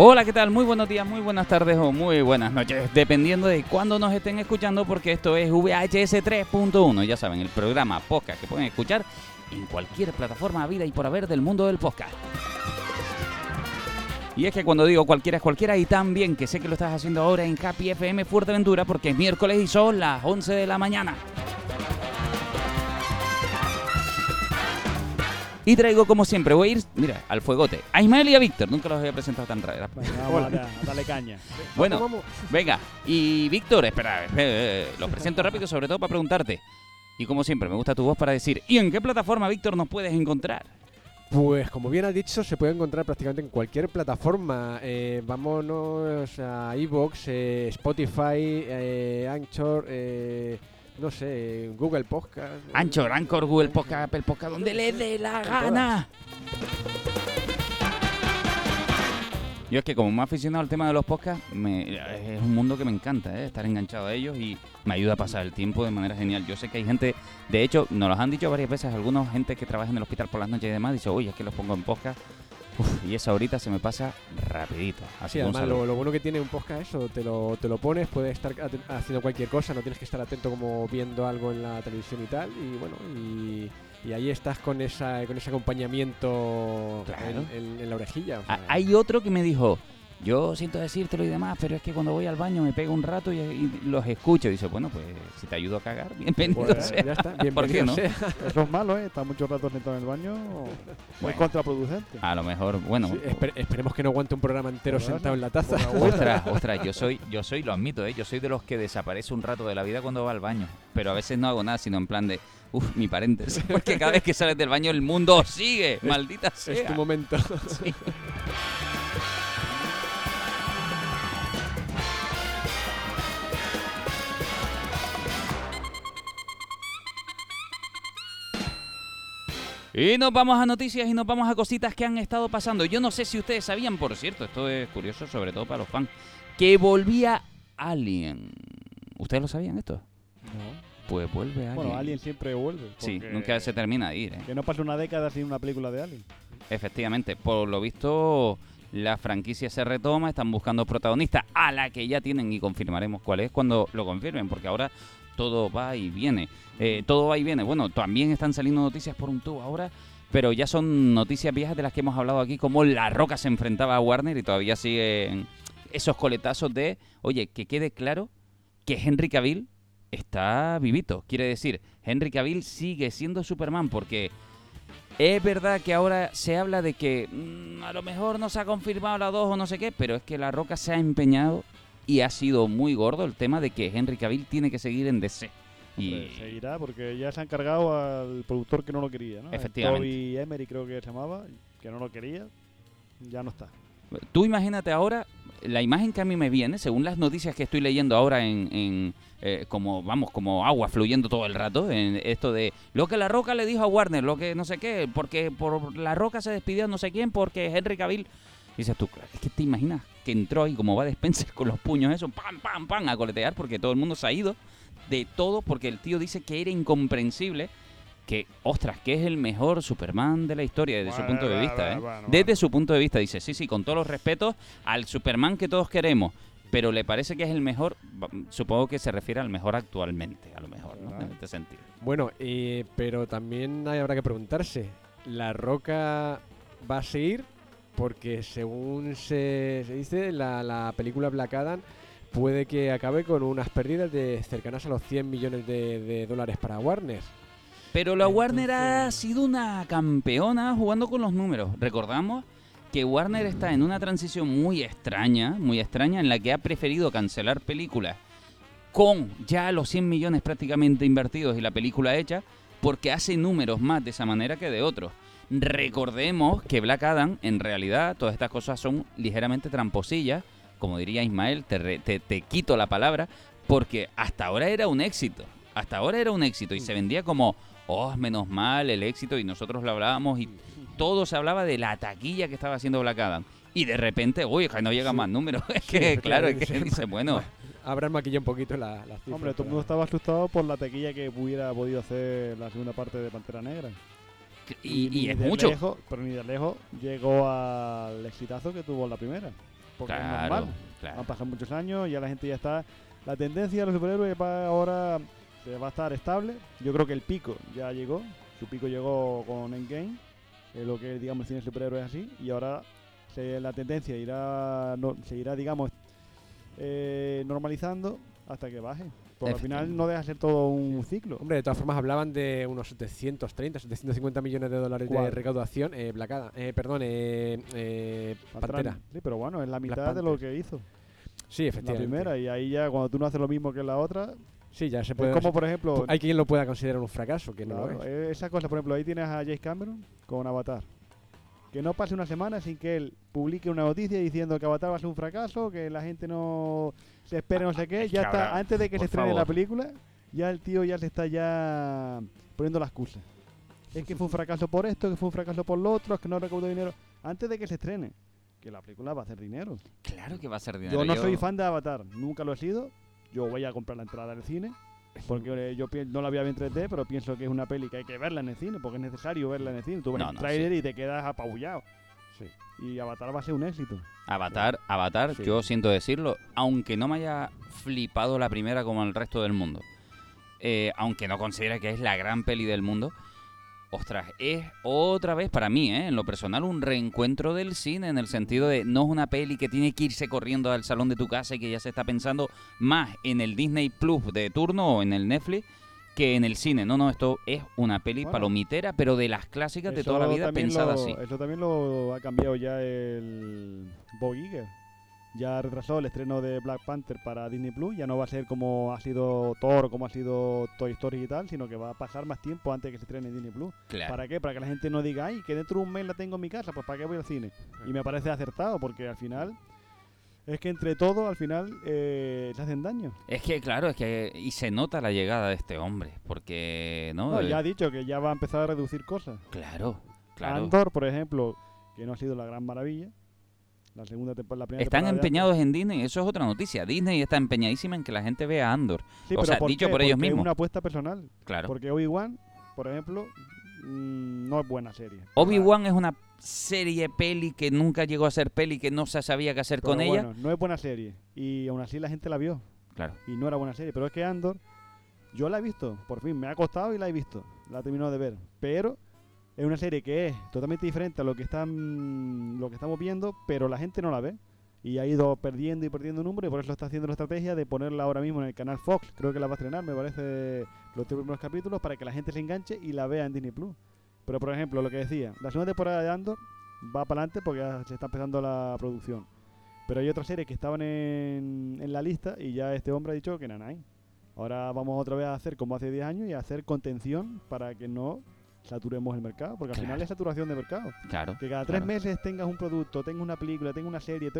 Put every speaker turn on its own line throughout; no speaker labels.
Hola, ¿qué tal? Muy buenos días, muy buenas tardes o muy buenas noches, dependiendo de cuándo nos estén escuchando, porque esto es VHS 3.1, ya saben, el programa podcast que pueden escuchar en cualquier plataforma vida y por haber del mundo del podcast. Y es que cuando digo cualquiera es cualquiera y también que sé que lo estás haciendo ahora en Happy FM Fuerteventura porque es miércoles y son las 11 de la mañana. Y traigo como siempre, voy a ir, mira, al fuegote. A Ismael y a Víctor, nunca los había presentado tan raro.
Venga, vamos, caña.
Bueno,
Vamos,
venga. Y Víctor, espera, eh, los presento rápido, sobre todo para preguntarte. Y como siempre, me gusta tu voz para decir, ¿y en qué plataforma, Víctor, nos puedes encontrar?
Pues como bien has dicho, se puede encontrar prácticamente en cualquier plataforma. Eh, vámonos a Evox, Spotify, eh, Anchor, eh, no sé, Google Podcast.
Anchor, Anchor, Google Podcast, Apple Podcast, donde le dé la gana. Yo es que como más aficionado al tema de los podcasts, me- es un mundo que me encanta, ¿eh? estar enganchado a ellos y me ayuda a pasar el tiempo de manera genial. Yo sé que hay gente, de hecho, nos los han dicho varias veces, algunos gente que trabaja en el hospital por las noches y demás, dice, oye, es que los pongo en podcast. Uf, y esa horita se me pasa rapidito. Así
Sí, además lo, lo bueno que tiene un podcast es eso, te lo, te lo pones, puedes estar haciendo cualquier cosa, no tienes que estar atento como viendo algo en la televisión y tal, y bueno, y, y ahí estás con esa con ese acompañamiento
Claro.
en, en- en la orejilla. o
Ah,
sea,
Hay otro que me dijo, yo siento decírtelo y demás, pero es que cuando voy al baño me pego un rato y, y los escucho. Y dice, bueno, pues si te ayudo a cagar, bienvenido
pues,
sea.
ya está,
¿Por qué no?
sea.
Eso es malo, ¿eh? Estar mucho rato sentado en el baño es
Bueno.
contraproducente.
A lo mejor, bueno,
Sí, espere- esperemos que no aguante un programa entero
Bueno,
sentado en la taza.
ostras, ostras, yo soy, yo soy, lo admito, ¿eh? yo soy de los que desaparece un rato de la vida cuando va al baño. Pero a veces no hago nada, sino en plan de, uff, mi paréntesis. Porque cada vez que sales del baño el mundo sigue, maldita sea.
Es tu momento.
Sí. Y nos vamos a noticias y nos vamos a cositas que han estado pasando. Yo no sé si ustedes sabían, por cierto, esto es curioso, sobre todo para los fans, que volvía Alien. ¿Ustedes lo sabían esto?
No.
Pues vuelve Alien.
Bueno, Alien siempre vuelve.
Sí, nunca se termina de ir. ¿eh?
Que no pase una década sin una película de Alien.
Efectivamente, por lo visto la franquicia se retoma, están buscando protagonistas a la que ya tienen y confirmaremos cuál es cuando lo confirmen, porque ahora todo va y viene. Eh, todo va y viene. Bueno, también están saliendo noticias por un tubo ahora, pero ya son noticias viejas de las que hemos hablado aquí, como La Roca se enfrentaba a Warner y todavía siguen esos coletazos de, oye, que quede claro que Henry Cavill está vivito. Quiere decir, Henry Cavill sigue siendo Superman porque es verdad que ahora se habla de que mm, a lo mejor no se ha confirmado la 2 o no sé qué, pero es que La Roca se ha empeñado y ha sido muy gordo el tema de que Henry Cavill tiene que seguir en DC. Y
seguirá porque ya se ha encargado al productor que no lo quería, ¿no?
Efectivamente.
Toby Emery creo que se llamaba, que no lo quería. Ya no está.
tú imagínate ahora la imagen que a mí me viene, según las noticias que estoy leyendo ahora en, en, eh, como vamos, como agua fluyendo todo el rato, en esto de lo que la Roca le dijo a Warner, lo que no sé qué, porque por la Roca se despidió no sé quién, porque Henry Cavill dices tú, es que te imaginas que entró ahí como va de Spencer con los puños eso, pam, pam, pam, a coletear porque todo el mundo se ha ido de todo porque el tío dice que era incomprensible que, ostras, que es el mejor Superman de la historia desde su
Bueno,
punto de
bueno,
vista, ¿eh?
bueno,
Desde
bueno.
su punto de vista dice, sí, sí, con todos los respetos al Superman que todos queremos, pero le parece que es el mejor, supongo que se refiere al mejor actualmente, a lo mejor, ¿no? En este sentido.
Bueno, eh, pero también hay- habrá que preguntarse, ¿La Roca va a seguir? Porque según se, se dice, la, la película Black Adam puede que acabe con unas pérdidas de cercanas a los 100 millones de, de dólares para Warner.
Pero la Warner ha sido una campeona jugando con los números. Recordamos que Warner está en una transición muy extraña, muy extraña, en la que ha preferido cancelar películas con ya los 100 millones prácticamente invertidos y la película hecha, porque hace números más de esa manera que de otros. Recordemos que Black Adam, en realidad, todas estas cosas son ligeramente tramposillas, como diría Ismael, te, re- te- te quito la palabra, porque hasta ahora era un éxito. Hasta ahora era un éxito y se vendía como, oh, menos mal el éxito, y nosotros lo hablábamos y todo se hablaba de la taquilla que estaba haciendo Black Adam. Y de repente, uy, que no llega
Sí.
más números. Es
Sí,
que, claro, es que
sí.
dice, bueno,
Habrán maquillado un poquito la, la cifra,
Hombre, todo el mundo estaba asustado por la tequilla que hubiera podido hacer la segunda parte de Pantera Negra.
Y, es mucho.
lejos- pero ni de lejos llegó al exitazo que tuvo la primera. Porque es
Claro,
normal.
claro.
Han pasado muchos años, ya la gente ya está. La tendencia de los superhéroes va ahora se va a estar estable. Yo creo que el pico ya llegó. Su pico llegó con Endgame, es lo que digamos el cine de superhéroes así. Y ahora se- la tendencia irá, no, se irá, digamos, eh, normalizando hasta que baje. Porque al final no deja de ser todo un ciclo.
Hombre, de todas formas hablaban de unos 730, 750 millones de dólares de recaudación. Eh, Black Adam, eh, perdón, eh, eh, Pantera.
Sí, pero bueno, es la mitad de lo que hizo
Sí,
la
efectivamente.
primera. Y ahí ya, cuando tú no haces lo mismo que la otra,
Sí, ya se puede.
como por ejemplo.
hay quien lo pueda considerar un fracaso, que no lo es.
eh, esa cosa, por ejemplo, ahí tienes a James Cameron con Avatar. Que no pase una semana sin que él publique una noticia diciendo que Avatar va a ser un fracaso, que la gente no se espere no sé qué. Ya está,
ahora,
antes de que se estrene la película, ya el tío ya se está ya poniendo la excusa. Es que fue un fracaso por esto, que fue un fracaso por lo otro, es que no recaudó dinero. Antes de que se estrene, que la película va a hacer dinero.
Claro que va a ser dinero.
Yo no soy fan de Avatar, nunca lo he sido. Yo voy a comprar la entrada del cine. Porque eh, yo no la voy a ver en 3D, pero pienso que es una peli que hay que verla en el cine, porque es necesario verla en el cine. Tú ves
No,
el
no,
trailer y te quedas apabullado.
Sí.
Y Avatar va a ser un éxito.
Avatar, Avatar,
Sí.
yo siento decirlo, aunque no me haya flipado la primera como el resto del mundo, eh, aunque no considere que es la gran peli del mundo, ostras, es otra vez para mí, eh, en lo personal, un reencuentro del cine, en el sentido de no es una peli que tiene que irse corriendo al salón de tu casa y que ya se está pensando más en el Disney Plus de turno o en el Netflix que en el cine. No, no, esto es una peli
Bueno.
palomitera, pero de las clásicas de toda la vida pensada
lo-
así.
Eso también lo ha cambiado ya el Bob Iger. Ya retrasó el estreno de Black Panther para Disney Plus. Ya no va a ser como ha sido Thor, como ha sido Toy Story y tal, sino que va a pasar más tiempo antes de que se estrene en Disney Plus.
Claro.
¿Para qué? Para que la gente no diga, ay, que dentro de un mes la tengo en mi casa, pues ¿para qué voy al cine? Y me parece acertado, porque al final, es que entre todos, al final, eh, se hacen daño.
Es que, claro, es que. Y se nota la llegada de este hombre, porque. No,
No, ya ha dicho que ya va a empezar a reducir cosas.
Claro, claro.
Andor, por ejemplo, que no ha sido la gran maravilla. La segunda temporada, la primera
Están empeñados en Disney, eso es otra noticia. Disney está empeñadísima en que la gente vea Andor.
Andor. Sí,
o
pero
sea,
¿por
dicho
qué?
por ellos
Porque
mismos.
Es una apuesta personal.
Claro.
Porque Obi-Wan, por ejemplo, no es buena serie.
Obi-Wan es una serie peli que nunca llegó a ser peli, que no se sabía qué hacer
Pero
con ella.
no es buena serie. Y aún así la gente la vio.
Claro.
y no era buena serie. Pero es que Andor, yo la he visto, por fin, me ha costado y la he visto, la he terminado de ver. Pero es una serie que es totalmente diferente a lo que están lo que estamos viendo, pero la gente no la ve. Y ha ido perdiendo y perdiendo número y por eso está haciendo la estrategia de ponerla ahora mismo en el canal Fox. Creo que la va a estrenar, me parece, los tres primeros capítulos para que la gente se enganche y la vea en Disney Plus. Pero por ejemplo, lo que decía, la segunda temporada de Andor va para adelante porque ya se está empezando la producción. Pero hay otras series que estaban en, en la lista y ya este hombre ha dicho que nanay. Ahora vamos otra vez a hacer como hace 10 años y a hacer contención para que no saturemos el mercado, porque al final
Claro.
es saturación de mercado.
Claro.
Que cada tres
claro.
meses tengas un producto, tengas una película, tengas una serie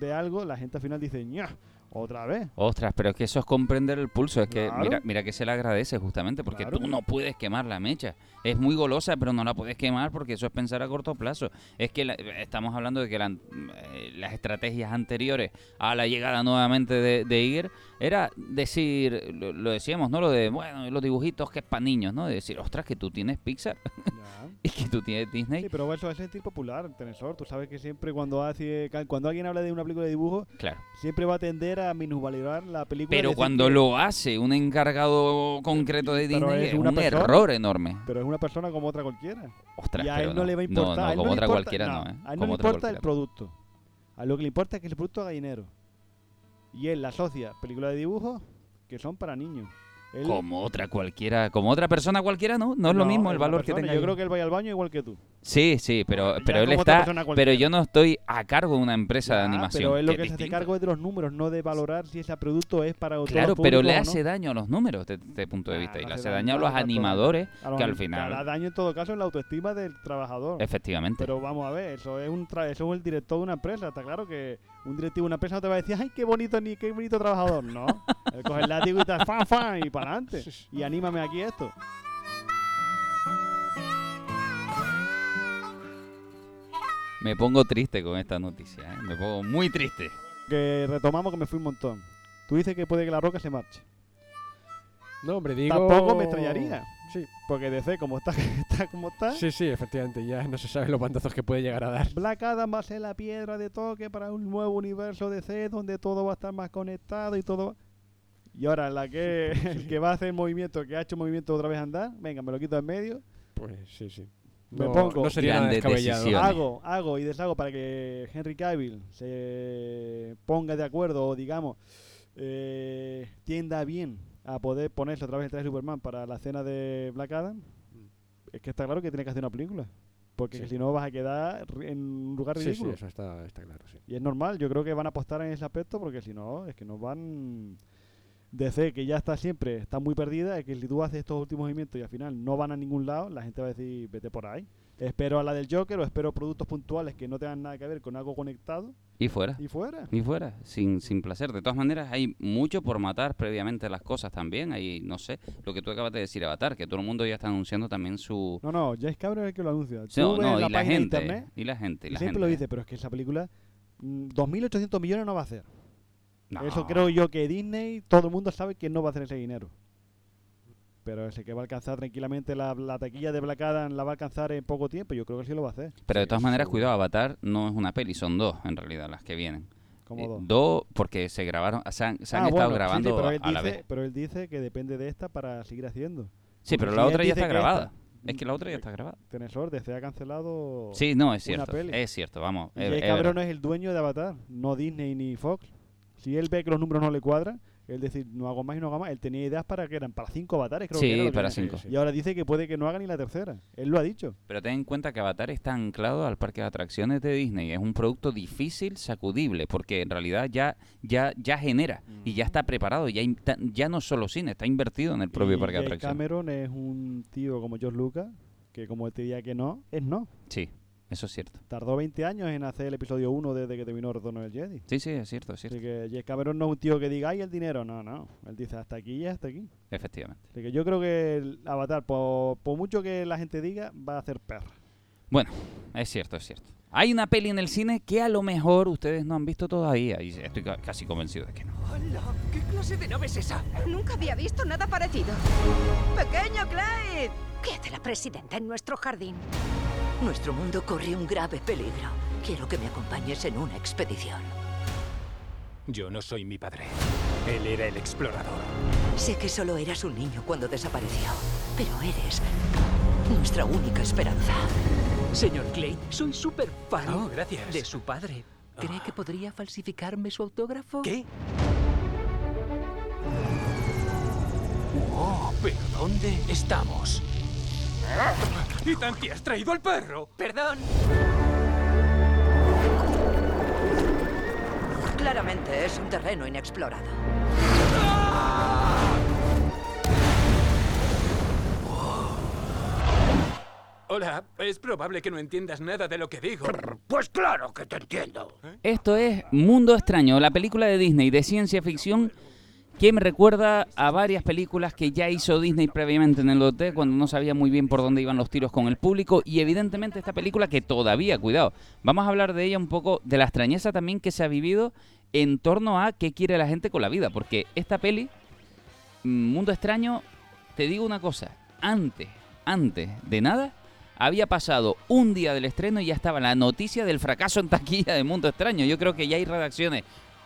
de algo, la gente al final dice, ña, otra vez.
Ostras, pero es que eso es comprender el pulso. Es que mira, mira que se le agradece justamente porque
Claro.
tú no puedes quemar la mecha. Es muy golosa, pero no la puedes quemar porque eso es pensar a corto plazo. Es que la- estamos hablando de que la- eh, las estrategias anteriores a la llegada nuevamente de, de Iger era decir, lo, lo decíamos, ¿no? Lo de, bueno, los dibujitos que es para niños, ¿no? De decir, ostras, que tú tienes Pixar
Ya.
y que tú tienes Disney.
Sí, pero eso es sentir popular, Tenesor. Tú sabes que siempre cuando hace cuando alguien habla de una película de dibujo,
Claro.
siempre va a tender a minusvalorar la película.
Pero cuando lo hace un encargado concreto de Disney
es
es un
persona.
error enorme.
Pero es una persona como otra cualquiera.
Ostras,
y a él no, le va a importar.
no,
a él no
como otra
importa-
cualquiera no, ¿eh?
A él no le importa el producto. A lo que le importa es que el producto haga dinero. Y él la asocia películas de dibujos que son para niños. Él-
Como otra cualquiera, como otra persona cualquiera, no, no es lo mismo el valor que tenga.
Yo creo que él vaya al baño igual que tú.
Sí, sí, pero, pero él está, pero yo no estoy a cargo de una empresa de animación.
Pero él lo
que es
se hace cargo es de los números, no de valorar si ese producto es para otro
Claro, pero le
no.
hace daño a los números desde este punto de
Ah,
vista y le
hace daño,
daño a los animadores
A los
que al final-
Hará daño en todo caso en la autoestima del trabajador.
efectivamente.
Pero vamos a ver, eso es un tra- eso es el director de una empresa. Está claro que un directivo de una empresa no te va a decir, ay, qué bonito ni qué bonito trabajador. No. Él coge el látigo y te fan, fan, y para adelante. Y anímame aquí esto.
Me pongo triste con esta noticia, ¿eh? me pongo muy triste.
Que retomamos que me fui un montón. Tú dices que puede que la roca se marche.
No, hombre, digo...
Tampoco me extrañaría.
Sí,
Porque DC, como está, está como está,
sí, sí, efectivamente. Ya no se sabe los bandazos que puede llegar a dar.
Black Adam va a ser la piedra de toque para un nuevo universo DC donde todo va a estar más conectado y todo. va- Y ahora la que, el que va a hacer movimiento, que ha hecho movimiento otra vez andar, venga, me lo quito en medio,
Pues sí, sí.
Me
No,
pongo
no sería nada
grandes
descabellado.
decisiones.
hago, hago y deshago para que Henry Cavill se ponga de acuerdo o digamos eh, tienda bien a poder ponerse otra vez el traje de Superman para la escena de Black Adam. Es que está claro que tiene que hacer una película. Porque
Sí.
si no vas a quedar en un lugar
Sí, sí,
ridículo.
eso está, está claro, sí.
Y es normal, yo creo que van a apostar en ese aspecto porque si no, es que nos van... DC, que ya está siempre, está muy perdida, es que si tú haces estos últimos movimientos y al final no van a ningún lado, la gente va a decir, vete por ahí. Espero a la del Joker o espero productos puntuales que no tengan nada que ver con algo conectado
Y fuera.
y fuera.
Y fuera, sin, sin placer. De todas maneras, hay mucho por matar previamente las cosas también. Hay, no sé, lo que tú acabas de decir, Avatar, que todo el mundo ya está anunciando también su...
No, no, James Cameron es el que lo anuncia.
No,
Tú ves
no,
la
y la gente,
internet
y la gente, y
y
la
siempre
gente.
lo dice, pero es que esa película mm, 2.800 millones no va a hacer.
No.
Eso creo yo que Disney, todo el mundo sabe que no va a hacer ese dinero. Pero ese que va a alcanzar tranquilamente la, la taquilla de Black Adam la va a alcanzar en poco tiempo, yo creo que sí lo va a hacer.
Pero de
Sí,
todas maneras,
seguro.
cuidado, Avatar no es una peli, son dos en realidad las que vienen.
Como
Eh,
dos.
dos, porque se grabaron, se han, se han
Ah,
estado
bueno, sí, sí,
grabando
pero, él
a la
dice,
vez.
pero él dice que depende de esta para seguir haciendo.
Sí, pero la otra ya está grabada.
esta-
Es que la otra ya está grabada.
Tenesor, DC ha cancelado.
Sí, no, es
una
cierto.
peli.
Es cierto, vamos.
Y
es-
James
es
Cameron
verdad.
es el dueño de Avatar, no Disney ni Fox. Si él ve que los números no le cuadran, él decir, no hago más y no hago más. Él tenía ideas para que eran para cinco avatares, creo que era
Sí,
lo que
para cinco.
Y ahora dice que puede que no haga ni la tercera. Él lo ha dicho.
Pero ten en cuenta que Avatar está anclado al parque de atracciones de Disney. Es un producto difícil, sacudible, porque en realidad ya, ya, ya genera y ya está preparado. Ya, ya no solo cine, está invertido en el propio
Y
parque de atracciones.
Cameron es un tío como George Lucas, que como él te diría que no, es no.
Sí, eso es cierto.
Tardó 20 años en hacer el episodio 1 desde que terminó Retorno del Jedi.
Sí, sí, es cierto, es cierto.
Así que James Cameron no es un tío que diga, ay, el dinero. No, no. Él dice, hasta aquí y hasta aquí.
Efectivamente.
Así que yo creo que el Avatar, por, por mucho que la gente diga, va a hacer perra.
Bueno, es cierto, es cierto. Hay una peli en el cine que a lo mejor ustedes no han visto todavía y estoy ca- casi convencido de que no.
¡Hola! ¿Qué clase de nave es esa?
Nunca había visto nada parecido.
¡Pequeño Clyde!
¿Qué hace la presidenta en nuestro jardín?
Nuestro mundo corre un grave peligro. Quiero que me acompañes en una expedición.
Yo no soy mi padre. Él era el explorador.
Sé que solo eras un niño cuando desapareció, pero eres nuestra única esperanza.
Señor Clay, soy súper fan
Oh, gracias.
de su padre. ¿Cree que podría falsificarme su autógrafo?
¿Qué? Oh, pero ¿dónde estamos? Ethan, ¿te has traído al perro?
Perdón.
Claramente es un terreno inexplorado.
Hola, es probable que no entiendas nada de lo que digo.
Pues claro que te entiendo.
Esto es Mundo Extraño, la película de Disney de ciencia ficción que me recuerda a varias películas que ya hizo Disney previamente en el hotel cuando no sabía muy bien por dónde iban los tiros con el público y evidentemente esta película que todavía, cuidado, vamos a hablar de ella un poco, de la extrañeza también que se ha vivido en torno a qué quiere la gente con la vida, porque esta peli, mm, Mundo Extraño, te digo una cosa, antes, antes de nada, había pasado un día del estreno y ya estaba la noticia del fracaso en taquilla de Mundo Extraño. Yo creo que ya hay redacciones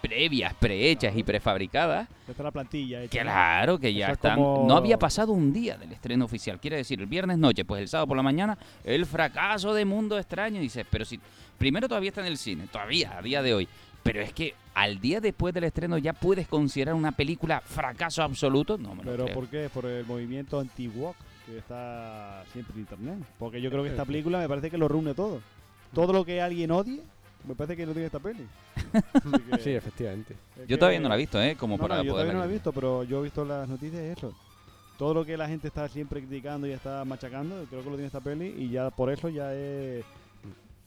previas, prehechas y prefabricadas.
Ya está la plantilla. hecha.
Claro que ya
es
están.
como-
No había pasado un día del estreno oficial. Quiere decir, el viernes noche, pues el sábado por la mañana, el fracaso de Mundo Extraño. Dices, pero si. Primero todavía está en el cine, todavía, a día de hoy. Pero es que al día después del estreno ya puedes considerar una película fracaso absoluto. No me lo
¿Pero
creo.
por qué? Por el movimiento anti-walk que está siempre en internet. Porque yo creo que esta película me parece que lo reúne todo. Todo lo que alguien odie, me parece que no tiene esta peli. Que-
Sí, efectivamente.
es
Yo
que-
todavía no la he visto, ¿eh? Como
No,
para
no, yo
poder.
todavía no la he visto, pero yo he visto las noticias y eso. Todo lo que la gente está siempre criticando y está machacando, creo que lo tiene esta peli y ya por eso ya es...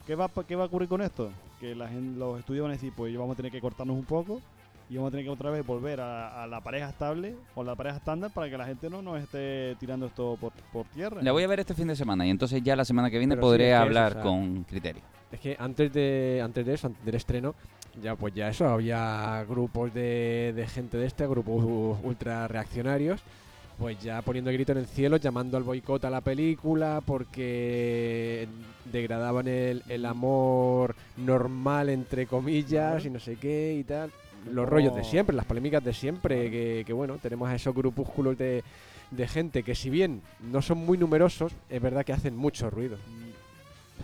¿Qué va, ¿Qué va a ocurrir con esto? Que la gente, los estudios van a decir, pues vamos a tener que cortarnos un poco y vamos a tener que otra vez volver a, a la pareja estable o la pareja estándar para que la gente no nos esté tirando esto por, por tierra.
La voy a ver este fin de semana y entonces ya la semana que viene
Pero sí,
podré
es que es,
hablar
o sea,
con criterio.
Es que antes de, antes de eso, antes del estreno, ya pues ya eso, había grupos de, de gente de este, grupos ultra reaccionarios, Pues ya poniendo el grito en el cielo, llamando al boicot a la película porque degradaban el, el amor normal, entre comillas, y no sé qué y tal. Los rollos de siempre, las polémicas de siempre, que, que, bueno, tenemos a esos grupúsculos de, de gente que si bien no son muy numerosos, es verdad que hacen mucho ruido.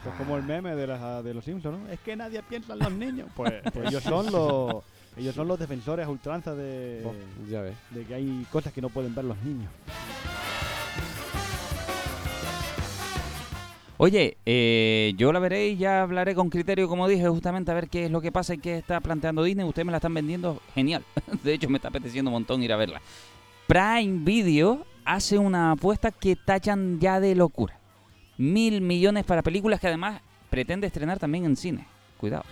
Esto es como el meme de, los Simpsons, ¿no? Es que nadie piensa en los niños. Pues, pues ellos son los ellos son los defensores a ultranza de,
Oh, ya ves.
de que hay cosas que no pueden ver los niños.
Oye, eh, yo la veré y ya hablaré con criterio, como dije, justamente a ver qué es lo que pasa y qué está planteando Disney. Ustedes me la están vendiendo genial. De hecho, me está apeteciendo un montón ir a verla. Prime Video hace una apuesta que tachan ya de locura. Mil millones para películas que además pretende estrenar también en cine. Cuidado.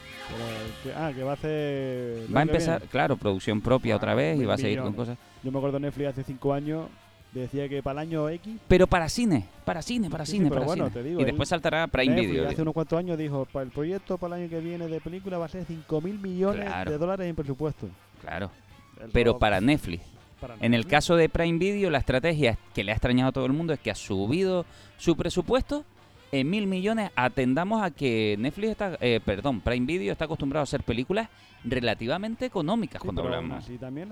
Pero ah, que va a hacer...
Va a empezar,
viene.
claro, producción propia
Ah,
otra vez y va a seguir con cosas.
Yo me acuerdo Netflix hace cinco años decía que para el año X...
Pero para cine, para cine, para
Sí, sí,
cine,
pero
para
bueno,
cine.
te digo,
y después saltará Prime
Netflix
Video.
hace unos cuantos años dijo, para el proyecto para el año que viene de película va a ser 5 mil millones
Claro.
de dólares en presupuesto.
Claro.
El
Pero
robo-
para Netflix. En el caso de Prime Video, la estrategia que le ha extrañado a todo el mundo es que ha subido su presupuesto en mil millones. Atendamos a que Netflix está, eh, perdón, Prime Video está acostumbrado a hacer películas relativamente económicas
Sí,
cuando
pero
hablamos.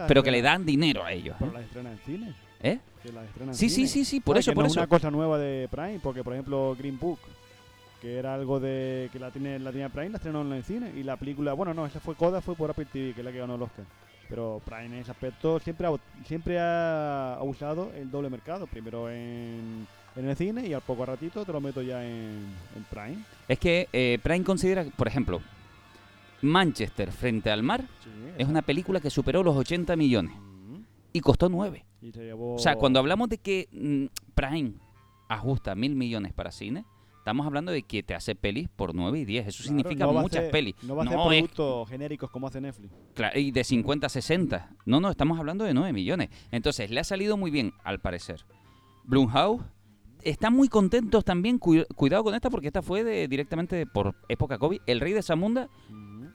Pero que le dan dinero a ellos.
Pero las estrenan en cine.
¿Eh?
Que las estrenan en
Sí, sí,
cine.
sí, sí, por
¿Sabes
eso,
que
por
no es
eso.
una cosa nueva de Prime, porque por ejemplo Green Book, que era algo de que la tiene la tenía Prime, la estrenó en el cine y la película, bueno, no, esa fue Coda, fue por Apple TV, que es la que ganó el Oscar. Pero Prime en ese aspecto siempre ha, siempre ha, usado el doble mercado, primero en, en el cine y al poco ratito te lo meto ya en, en Prime.
Es que eh, Prime considera, por ejemplo, Manchester frente al mar
Sí,
es una película que superó los 80 millones
Mm,
y costó 9.
Y se llevó...
O sea, cuando hablamos de que mm, Prime ajusta mil millones para cine, estamos hablando de que te hace pelis por 9 y 10. Eso
Claro,
significa
no
muchas
hacer-
pelis.
No va a hacer
No es-
productos genéricos como hace Netflix.
Y de 50 a 60. No, no, estamos hablando de 9 millones. Entonces, le ha salido muy bien, al parecer. Blumhouse están muy contentos también. cu- cuidado con esta, porque esta fue de, directamente por época COVID. El Rey de Zamunda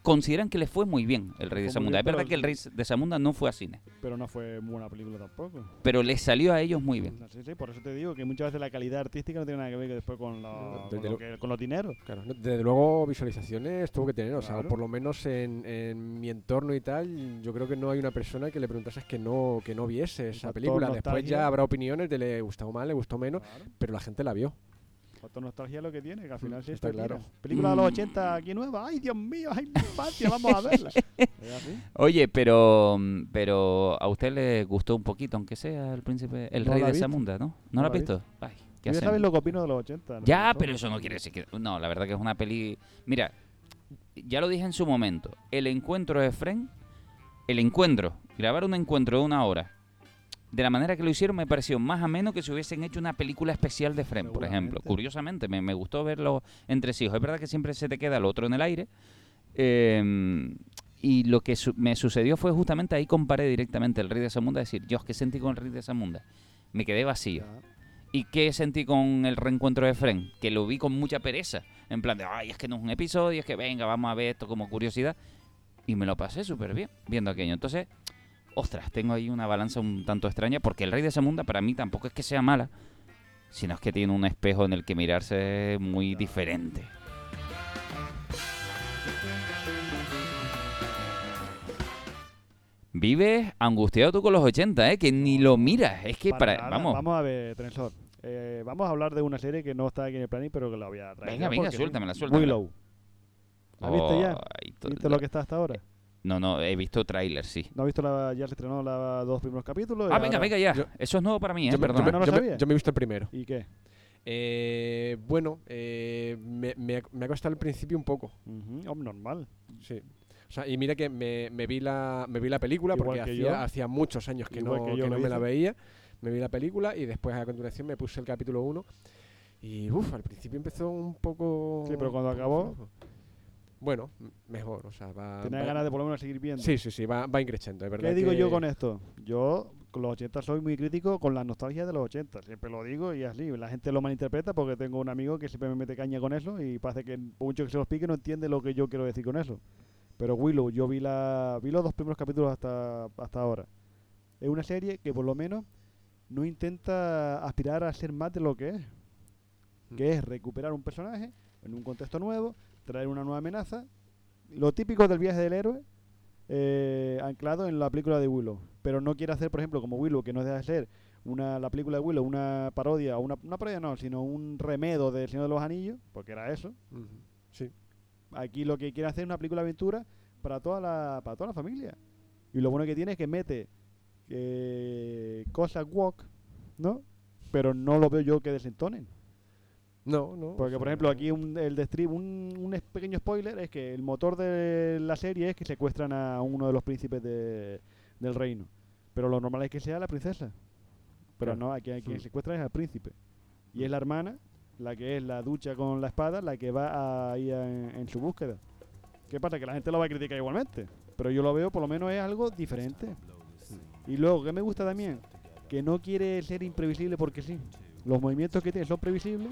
consideran que le fue muy bien, el Rey de Zamunda.
bien,
Es verdad que el Rey de Zamunda no fue a cine,
Pero no fue buena película tampoco.
pero le salió a ellos muy bien.
Sí, sí, por eso te digo que muchas veces la calidad artística no tiene nada que ver después con,
No,
con, lo
lo-
que- con los dineros.
Claro, no, desde luego visualizaciones tuvo que tener, o sea,
Claro.
por lo menos en, en mi entorno y tal, yo creo que no hay una persona que le preguntases que no que no viese esa película. Después
nostalgia.
ya habrá opiniones de le gustó más, le gustó menos,
Claro.
pero la gente la vio.
Factor nostalgia lo que tiene, que al final sí
está
está
claro.
Película de los
Mm.
80 aquí nueva. ¡Ay, Dios mío! ¡Ay, mi infancia! ¡Vamos a verla!
Oye, pero mm, pero a usted le gustó un poquito, aunque sea el príncipe, el
No
rey de
visto.
Zamunda, ¿no? ¿No,
No
lo
la
has
he
visto? Ay,
sabes lo que opino de los 80. ¿no?
Ya, pero eso no quiere decir que... No, la verdad que es una peli... Mira, ya lo dije en su momento. El encuentro de Fren, el encuentro, grabar un encuentro de una hora, de la manera que lo hicieron me pareció más ameno que si hubiesen hecho una película especial de Fren, por ejemplo. Curiosamente, me, me gustó verlo entre sí. Es verdad que siempre se te queda el otro en el aire. Eh, y lo que su- me sucedió fue justamente ahí comparé directamente el Rey de Zamunda, decir, Dios, ¿qué sentí con el Rey de Zamunda? Me quedé vacío. ¿Y qué sentí con el reencuentro de Fren? Que lo vi con mucha pereza. En plan de, ay, es que no es un episodio, es que venga, vamos a ver esto como curiosidad. Y me lo pasé súper bien viendo aquello. Entonces, ostras, tengo ahí una balanza un tanto extraña porque el Rey de Zamunda para mí tampoco es que sea mala, sino es que tiene un espejo en el que mirarse muy diferente. Vives angustiado tú con los 80, ¿eh? Que ni lo miras. Es que para... vamos.
Vamos a ver, Trensor. Eh, vamos a hablar de una serie que no está aquí en el planning, pero que la voy a traer.
Venga, venga, suéltamela, suéltamela.
Willow. ¿La viste ya? ¿Viste lo que está hasta ahora?
No, no, he visto tráiler, sí.
¿No has visto la, ya se estrenó los dos primeros capítulos?
Ah, venga,
ahora-
venga ya.
yo-
Eso es nuevo para mí, ¿eh?
yo, me, yo
Perdona.
me-
¿No lo
yo me-
sabías?
yo me he visto el primero.
¿Y qué?
Eh, bueno, eh, me, me ha- me ha costado al principio un poco.
Ujú, hombre, normal.
Sí. O sea, y mira que me, me vi la me vi la película
Igual
porque hacía, hacía muchos años que
Igual
no,
que yo
que
lo
no me la veía. Me vi la película y después a continuación me puse el capítulo 1 y uff, al principio empezó un poco
Sí, pero cuando acabó-.
Bueno, mejor, o sea, va va-
ganas de por lo menos seguir viendo.
Sí, sí, sí, va, va increciendo, es verdad.
¿Qué digo
que-
yo con esto? Yo con los 80 soy muy crítico con la nostalgia de los 80. Siempre lo digo y así. La gente lo malinterpreta porque tengo un amigo que siempre me mete caña con eso y parece que por mucho que se lo explique no entiende lo que yo quiero decir con eso. Pero Willow, yo vi la vi los dos primeros capítulos hasta, hasta ahora. Es una serie que por lo menos no intenta aspirar a ser más de lo que es.
Mm.
Que es recuperar un personaje en un contexto nuevo, traer una nueva amenaza. Lo típico del viaje del héroe, eh, anclado en la película de Willow. Pero no quiere hacer, por ejemplo, como Willow, que no deja de ser una, la película de Willow una parodia, o una, una parodia no, sino un remedo del Señor de los Anillos, porque era eso.
Sí.
Aquí lo que quiere hacer es una película de aventura para toda la, para toda la familia. Y lo bueno que tiene es que mete eh, cosas walk, ¿no? Pero no lo veo yo que desentonen.
No, no.
Porque,
o
por ejemplo, aquí un, el de Strip, un, un pequeño spoiler es que el motor de la serie es que secuestran a uno de los príncipes de- del reino. Pero lo normal es que sea la princesa. Pero
Claro.
no, aquí a quien
Mm.
secuestra es al príncipe. Y es la hermana, la que es la ducha con la espada, la que va ahí en, en su búsqueda. ¿Qué pasa? Que la gente lo va a criticar igualmente. Pero yo lo veo, por lo menos es algo diferente. Y luego, ¿qué me gusta también? Que no quiere ser imprevisible porque sí. Los movimientos que tiene son previsibles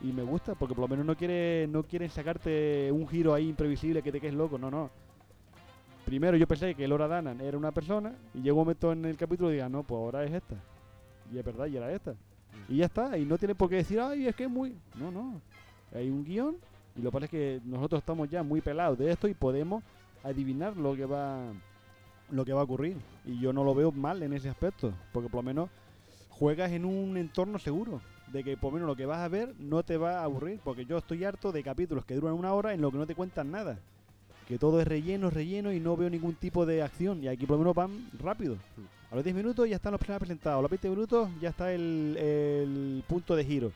y me gusta porque por lo menos no quiere no quieren sacarte un giro ahí imprevisible que te quedes loco, no, no. Primero yo pensé que Laura Danan era una persona y llegó un momento en el capítulo y diga, no, pues ahora es esta. Y es verdad, y era esta. Y ya está, y no tiene por qué decir, ay, es que es muy... No, no. Hay un guion y lo que pasa es que nosotros estamos ya muy pelados de esto y podemos adivinar lo que va lo que va a ocurrir. Y yo no lo veo mal en ese aspecto, porque por lo menos juegas en un entorno seguro, de que por menos lo que vas a ver no te va a aburrir, porque yo estoy harto de capítulos que duran una hora en lo que no te cuentan nada. Que todo es relleno, relleno y no veo ningún tipo de acción. Y aquí por lo menos van rápido. A los 10 minutos ya están los personajes presentados. A los 20 minutos ya está el, el punto de giro.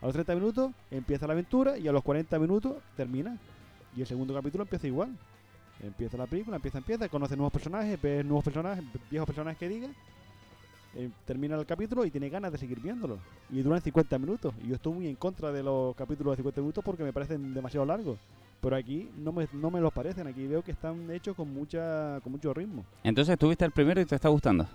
A los 30 minutos empieza la aventura y a los 40 minutos termina. Y el segundo capítulo empieza igual. Empieza la película, empieza, empieza, conoce nuevos personajes, ves nuevos personajes, viejos personajes que diga. Eh, termina el capítulo y tiene ganas de seguir viéndolo. Y duran 50 minutos. Y yo estoy muy en contra de los capítulos de 50 minutos porque me parecen demasiado largos. Pero aquí no me, no me los parecen. Aquí veo que están hechos con mucha con mucho ritmo.
Entonces tuviste el primero y te está gustando.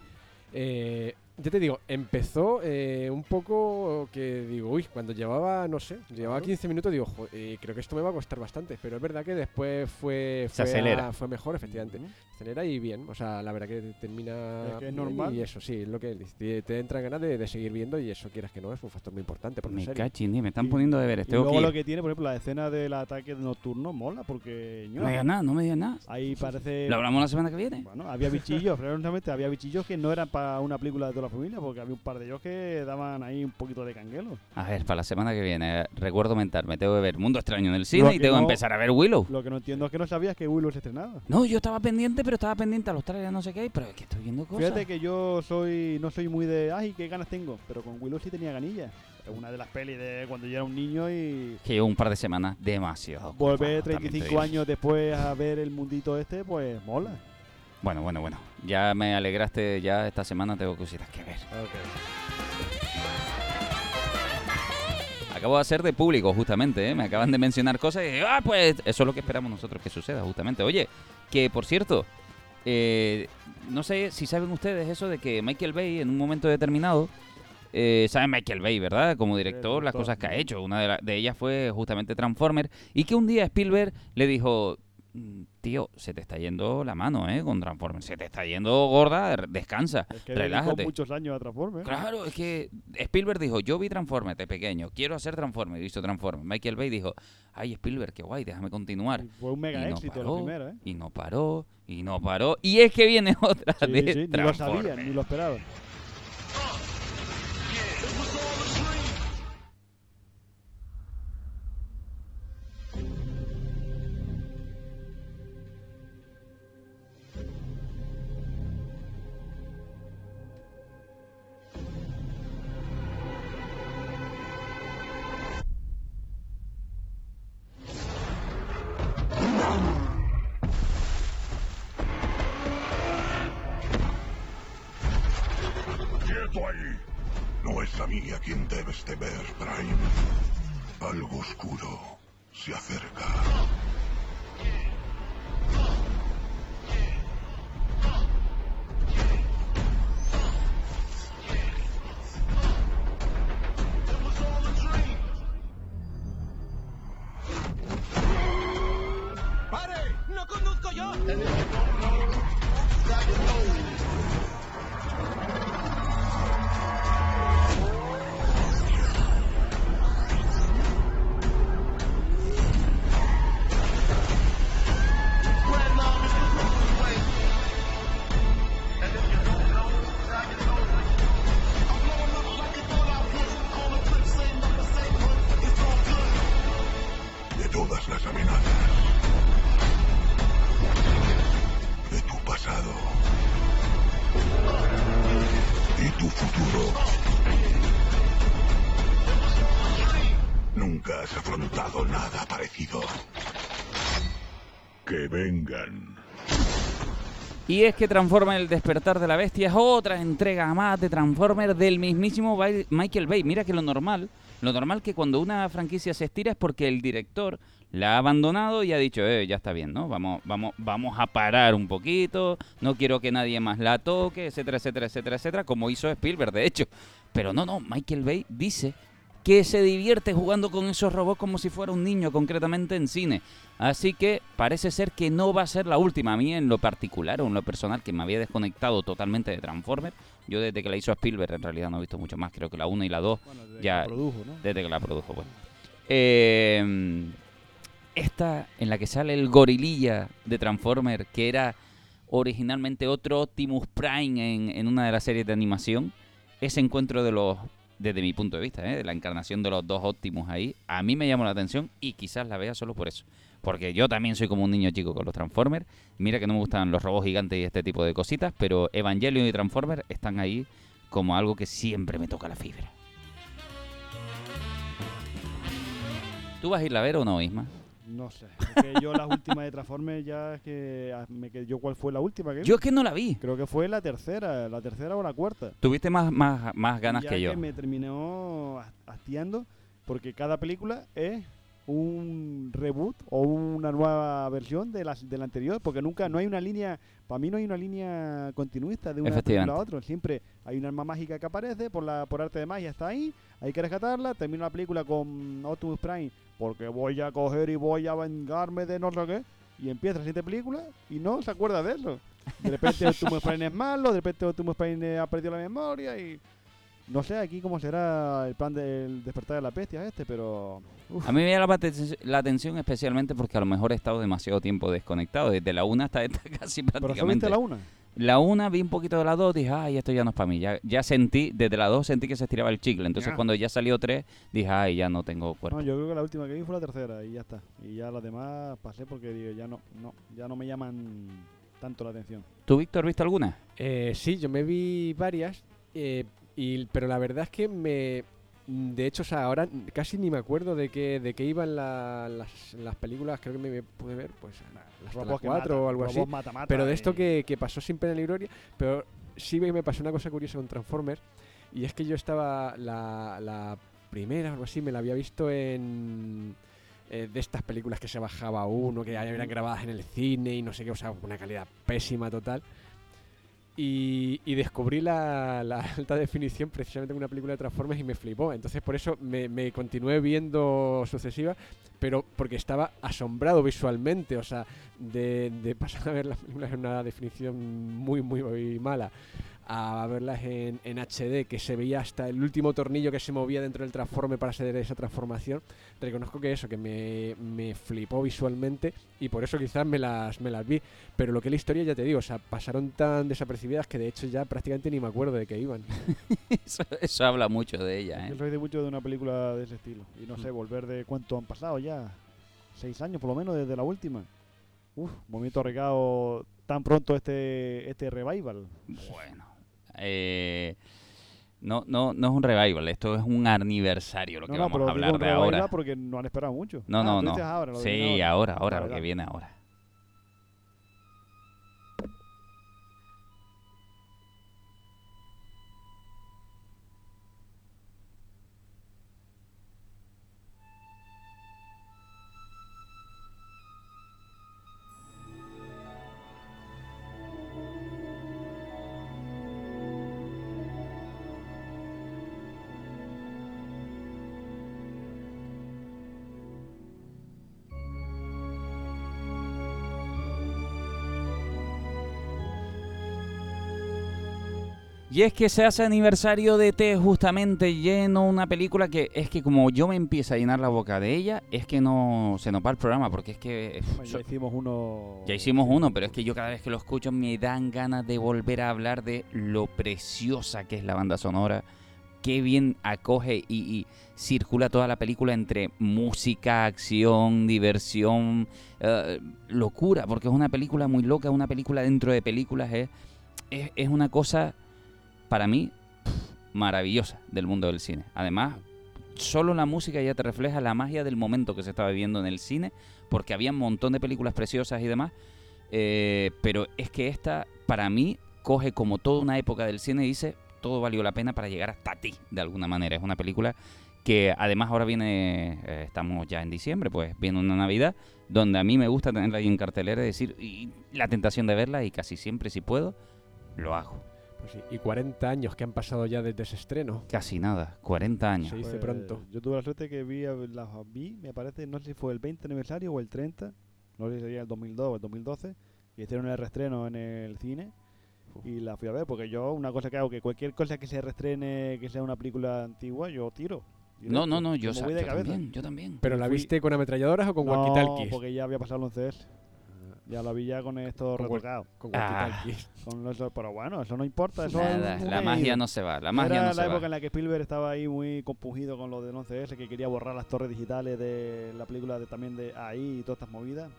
Eh, ya te digo, empezó eh, un poco que digo, uy, cuando llevaba, no sé, llevaba
Claro.
15 minutos, digo, "Jo, eh, creo que esto me va a costar bastante. Pero es verdad que después fue,
Se acelera.
a- fue mejor, efectivamente. Se acelera y bien, o sea, la verdad que termina.
Es que es
bien
normal.
Y eso, sí, es lo que dice, te, te entran ganas de, de seguir viendo y eso, quieras que no, es un factor muy importante para
Me
serie.
cachín, me están
Y-
poniendo deberes.
Y
Tengo
luego
que
lo
ir.
que tiene, por ejemplo, la escena del ataque nocturno mola porque...
No me digas nada, no me digas nada.
Ahí parece...
¿Lo hablamos la semana que viene?
Bueno, había bichillos, realmente había bichillos que no eran para una película de toda la familia, porque había un par de ellos que daban ahí un poquito de canguelo.
A ver, para la semana que viene, recuerdo mental, me tengo que ver Mundo Extraño en el cine y tengo que empezar a ver Willow.
Lo que no entiendo es que no sabías que Willow se estrenaba.
No, yo estaba pendiente, pero estaba pendiente a los trailers, no sé qué, pero es que estoy viendo cosas.
Fíjate que yo soy no soy muy de, ay, qué ganas tengo, pero con Willow sí tenía ganillas. Es una de las pelis de cuando yo era un niño y
Que llevo un par de semanas demasiado.
volver
ocupado, también te
35
digo.
años después a ver el mundito este, pues mola.
Bueno, bueno, bueno. Ya me alegraste, ya esta semana tengo cositas que ver. Acabo de hacer de público, justamente, ¿eh? Me acaban de mencionar cosas y ah, pues eso es lo que esperamos nosotros que suceda, justamente. Oye, que por cierto, eh, no sé si saben ustedes eso de que Michael Bay en un momento determinado, eh, saben Michael Bay, ¿verdad? Como director, las cosas que ha hecho. Una de, la- de ellas fue justamente Transformer. Y que un día Spielberg le dijo, "Mm, tío, se te está yendo la mano, ¿eh? Con Transformer. Se te está yendo gorda, descansa.
Es que
Relájate.
muchos años a Transformers.
Claro, es que Spielberg dijo, yo vi Transformers de pequeño, quiero hacer Transformers, y hizo Transformers. Michael Bay dijo, ay Spielberg, qué guay, déjame continuar.
Y Fue un mega
Y no
éxito
paró.
la primera, ¿eh?
Y no paró, y no paró. Y es que viene otra
Sí,
de
sí, ni lo
Transformers.
sabía, ni lo esperaba.
Y es que Transformer El Despertar de la Bestia es otra entrega más de Transformer del mismísimo Michael Bay. Mira que lo normal, lo normal que cuando una franquicia se estira es porque el director la ha abandonado y ha dicho, eh, ya está bien, ¿no? Vamos, vamos, vamos a parar un poquito, no quiero que nadie más la toque, etcétera, etcétera, etcétera, etcétera, como hizo Spielberg, de hecho. Pero no, no, Michael Bay dice que se divierte jugando con esos robots como si fuera un niño, concretamente en cine. Así que parece ser que no va a ser la última. A mí en lo particular o en lo personal, que me había desconectado totalmente de Transformers, yo desde que la hizo Spielberg en realidad no he visto mucho más, creo que la 1 y la 2,
Bueno, desde
Ya,
que lo produjo, ¿no?
desde que la produjo. Eh, esta en la que sale el gorililla de Transformers, que era originalmente otro Optimus Prime en, en una de las series de animación, ese encuentro de los, desde mi punto de vista, ¿eh? de la encarnación de los dos Optimus ahí, a mí me llamó la atención y quizás la vea solo por eso. Porque yo también soy como un niño chico con los Transformers. Mira que no me gustan los robots gigantes y este tipo de cositas, pero Evangelion y Transformers están ahí como algo que siempre me toca la fibra. ¿Tú vas a ir a ver o no, Isma?
No sé. Porque yo las últimas de Transformers ya es que ah, me quedé yo cuál fue la última que.
Yo es que no la vi.
Creo que fue la tercera, la tercera o la cuarta.
Tuviste más, más, más ganas
Ya
que yo.
me terminó has- hastiando porque cada película es un reboot o una nueva versión de la, de la anterior, porque nunca, no hay una línea, para mí no hay una línea continuista de una película a otra, siempre hay una arma mágica que aparece, por la por arte de magia está ahí, hay que rescatarla, termina la película con Optimus Prime, porque voy a coger y voy a vengarme de no sé qué, y empieza la siguiente película y no se acuerda de eso. De repente Optimus Prime es malo, de repente Optimus Prime ha perdido la memoria y... No sé aquí cómo será el plan del despertar de la bestia este, pero... uf,
A mí me llama la aten- la atención especialmente porque a lo mejor he estado demasiado tiempo desconectado. Desde la 1 hasta esta casi prácticamente.
la una.
La 1 vi un poquito de la 2, dije, ay, esto ya no es para mí. Ya, ya sentí, desde la 2 sentí que se estiraba el chicle. Entonces
Ya.
cuando ya salió 3, dije, ay, ya no tengo cuerpo.
No, yo creo que la última que vi fue la tercera y ya está. Y ya las demás pasé porque digo, ya no, no, ya no me llaman tanto la atención.
¿Tú, Víctor, viste alguna?
Eh, sí, yo me vi varias, eh, y, pero la verdad es que me... De hecho, o sea, ahora casi ni me acuerdo de qué, de qué iban la- las, las películas, creo que me pude ver, pues, las
que
4
matan,
o algo así. Pero de
y-
esto que, que pasó sin pena ni gloria, pero sí me pasó una cosa curiosa con Transformers, y es que yo estaba, la, la primera o algo así, me la había visto en... eh, de estas películas que se bajaba uno, que eran grabadas en el cine y no sé qué, o sea, una calidad pésima total. Y, y descubrí la, la alta definición precisamente en una película de Transformers y me flipó. Entonces por eso me, me continué viendo sucesivas, pero porque estaba asombrado visualmente. O sea, de, de pasar a ver las películas en una definición muy, muy, muy mala a verlas en, en HD, que se veía hasta el último tornillo que se movía dentro del transforme para hacer esa transformación, reconozco que eso, que me, me flipó visualmente y por eso quizás me las, me las vi. Pero lo que es la historia, ya te digo, o sea, pasaron tan desapercibidas que de hecho ya prácticamente ni me acuerdo de qué iban.
Eso, eso habla mucho de ella,
Yo
¿eh?
soy de mucho de una película de ese estilo. Y no sé, volver de cuánto han pasado ya. Seis años por lo menos desde la última. Uf, momento arriesgado tan pronto este, este revival.
Bueno. Eh, no, no, no es un revival, esto es un aniversario lo que
no,
vamos a hablar de ahora.
porque no han esperado mucho.
No,
Ah,
no, no.
ahora,
Sí, ahora, ahora,
Dale,
lo que viene ahora. Y es que se hace aniversario de T justamente lleno una película que es que como yo me empiezo a llenar la boca de ella, es que no se nos va el programa, porque es que... eh,
Bueno,
so-
ya hicimos uno.
ya hicimos uno, pero es que yo cada vez que lo escucho me dan ganas de volver a hablar de lo preciosa que es la banda sonora, qué bien acoge y, y circula toda la película entre música, acción, diversión, eh, locura, porque es una película muy loca, una película dentro de películas, es, es, es una cosa, para mí, maravillosa del mundo del cine. Además, solo la música ya te refleja la magia del momento que se estaba viviendo en el cine, porque había un montón de películas preciosas y demás, eh, pero es que esta, para mí, coge como toda una época del cine y dice, todo valió la pena para llegar hasta ti, de alguna manera. Es una película que además ahora viene, eh, estamos ya en diciembre, pues viene una Navidad, donde a mí me gusta tenerla ahí en cartelera y decir, la tentación de verla, y casi siempre si puedo, lo hago.
Pues sí, y 40 años que han pasado ya desde ese estreno.
Casi nada, 40 años.
Se dice
Pues,
pronto.
Yo tuve la suerte que vi, a- las vi, me parece, no sé si fue el 20 aniversario o el 30, no sé si sería el 2002 o el 2012, que hicieron el reestreno en el cine y la fui a ver, porque yo una cosa que hago, que cualquier cosa que se reestrene, que sea una película antigua, yo tiro.
No, no, no, yo, yo también, yo también.
¿Pero la
fui-
viste con ametralladoras o con
no,
walkie-talkies?
porque ya había pasado el 11S. Ya la vi ya con esto
Con
retocado.
Con
Ah.
Con los- pero bueno, eso no importa. Eso
Nada,
es
la magia no se va, la magia
Era
no
la época
va.
en la que Spielberg estaba ahí muy compungido con lo del 11S, que quería borrar las torres digitales de la película de, también de ahí y todas estas movidas.